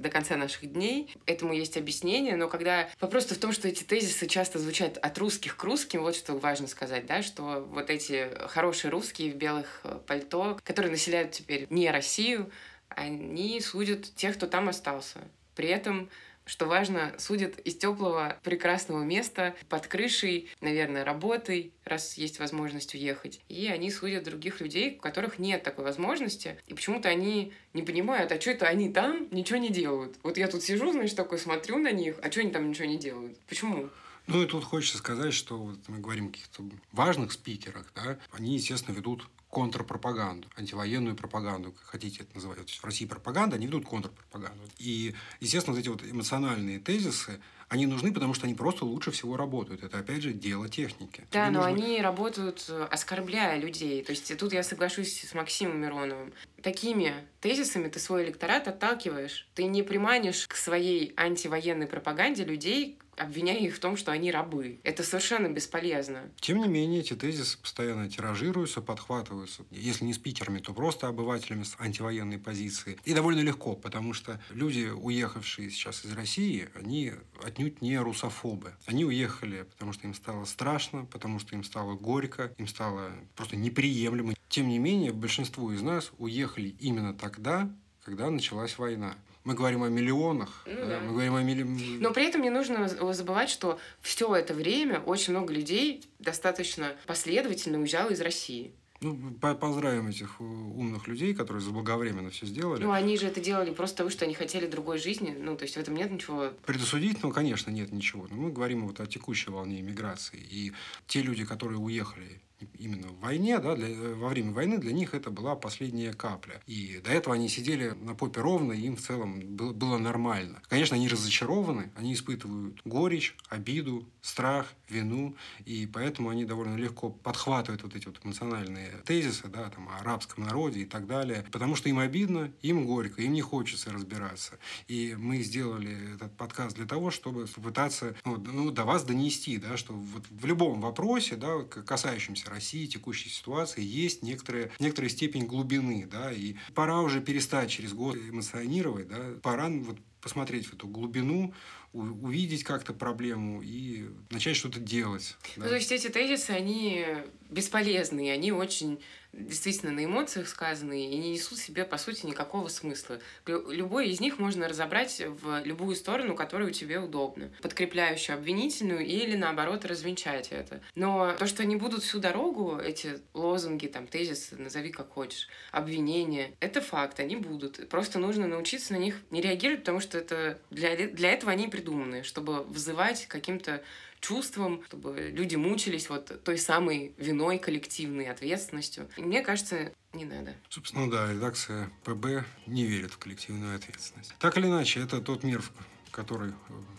Speaker 2: до конца наших дней. Этому есть объяснение, но когда вопрос в том, что эти тезисы часто звучат от русских к русским, вот что важно сказать, да, что вот эти хорошие русские в белых э, пальто, которые населяют теперь не Россию, они судят тех, кто там остался. При этом что важно, судят из теплого прекрасного места, под крышей, наверное, работой, раз есть возможность уехать. И они судят других людей, у которых нет такой возможности. И почему-то они не понимают, а что это они там ничего не делают. Вот я тут сижу, значит, такой смотрю на них, а что они там ничего не делают? Почему?
Speaker 1: Ну и тут хочется сказать, что вот мы говорим о каких-то важных спикерах, да, они, естественно, ведут контрпропаганду, антивоенную пропаганду, как хотите это называть. То есть в России пропаганда, они ведут контрпропаганду. И, естественно, вот эти вот эмоциональные тезисы, они нужны, потому что они просто лучше всего работают. Это, опять же, дело техники.
Speaker 2: Да, Тебе но нужно... они работают, оскорбляя людей. То есть тут я соглашусь с Максимом Мироновым. Такими тезисами ты свой электорат отталкиваешь. Ты не приманишь к своей антивоенной пропаганде людей, обвиняя их в том, что они рабы. Это совершенно бесполезно.
Speaker 1: Тем не менее, эти тезисы постоянно тиражируются, подхватываются. Если не спикерами, то просто обывателями с антивоенной позиции. И довольно легко, потому что люди, уехавшие сейчас из России, они отнюдь не русофобы. Они уехали, потому что им стало страшно, потому что им стало горько, им стало просто неприемлемо. Тем не менее, большинство из нас уехали именно тогда, когда началась война. Мы говорим о миллионах, ну, да. мы говорим о миллионах.
Speaker 2: Но при этом не нужно забывать, что все это время очень много людей достаточно последовательно уезжало из России.
Speaker 1: Ну, поздравим этих э, умных людей, которые заблаговременно все сделали.
Speaker 2: Ну, они же это делали просто потому, что они хотели другой жизни. Ну, то есть в этом нет ничего...
Speaker 1: Предосудить, ну, конечно, нет ничего. Но мы говорим вот о текущей волне иммиграции. И те люди, которые уехали именно в войне, да, для, э, во время войны для них это была последняя капля. И до этого они сидели на попе ровно, и им в целом было, было нормально. Конечно, они разочарованы, они испытывают горечь, обиду, страх, вину, и поэтому они довольно легко подхватывают вот эти вот эмоциональные тезисы, да, там, о арабском народе и так далее, потому что им обидно, им горько, им не хочется разбираться. И мы сделали этот подкаст для того, чтобы попытаться ну, ну, до вас донести, да, что вот в любом вопросе, да, касающемся России, текущей ситуации, есть некоторая, некоторая степень глубины, да, и пора уже перестать через год эмоционировать, да, пора вот посмотреть в эту глубину, увидеть как-то проблему и начать что-то делать.
Speaker 2: Да. Ну, то есть эти тезисы, они бесполезные, они очень действительно на эмоциях сказанные и не несут себе, по сути, никакого смысла. Любой из них можно разобрать в любую сторону, которую тебе удобно. Подкрепляющую, обвинительную или, наоборот, развенчать это. Но то, что они будут всю дорогу, эти лозунги, там, тезисы, назови как хочешь, обвинения, это факт, они будут. Просто нужно научиться на них не реагировать, потому что это для, для этого они придуманы, чтобы вызывать каким-то чувством, чтобы люди мучились вот той самой виной коллективной ответственностью. И мне кажется, не надо.
Speaker 1: Собственно, да, редакция ПБ не верит в коллективную ответственность. Так или иначе, это тот мир, который,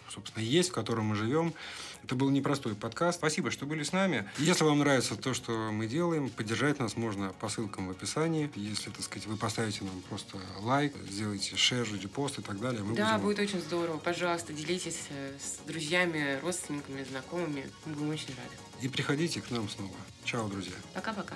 Speaker 1: собственно, есть, в котором мы живем. Это был непростой подкаст. Спасибо, что были с нами. Если вам нравится то, что мы делаем, поддержать нас можно по ссылкам в описании. Если, так сказать, вы поставите нам просто лайк, сделайте шер, репост и так далее.
Speaker 2: Мы да, будем... будет очень здорово. Пожалуйста, делитесь э, с друзьями, родственниками, знакомыми. Мы будем очень рады.
Speaker 1: И приходите к нам снова. Чао, друзья.
Speaker 2: Пока-пока.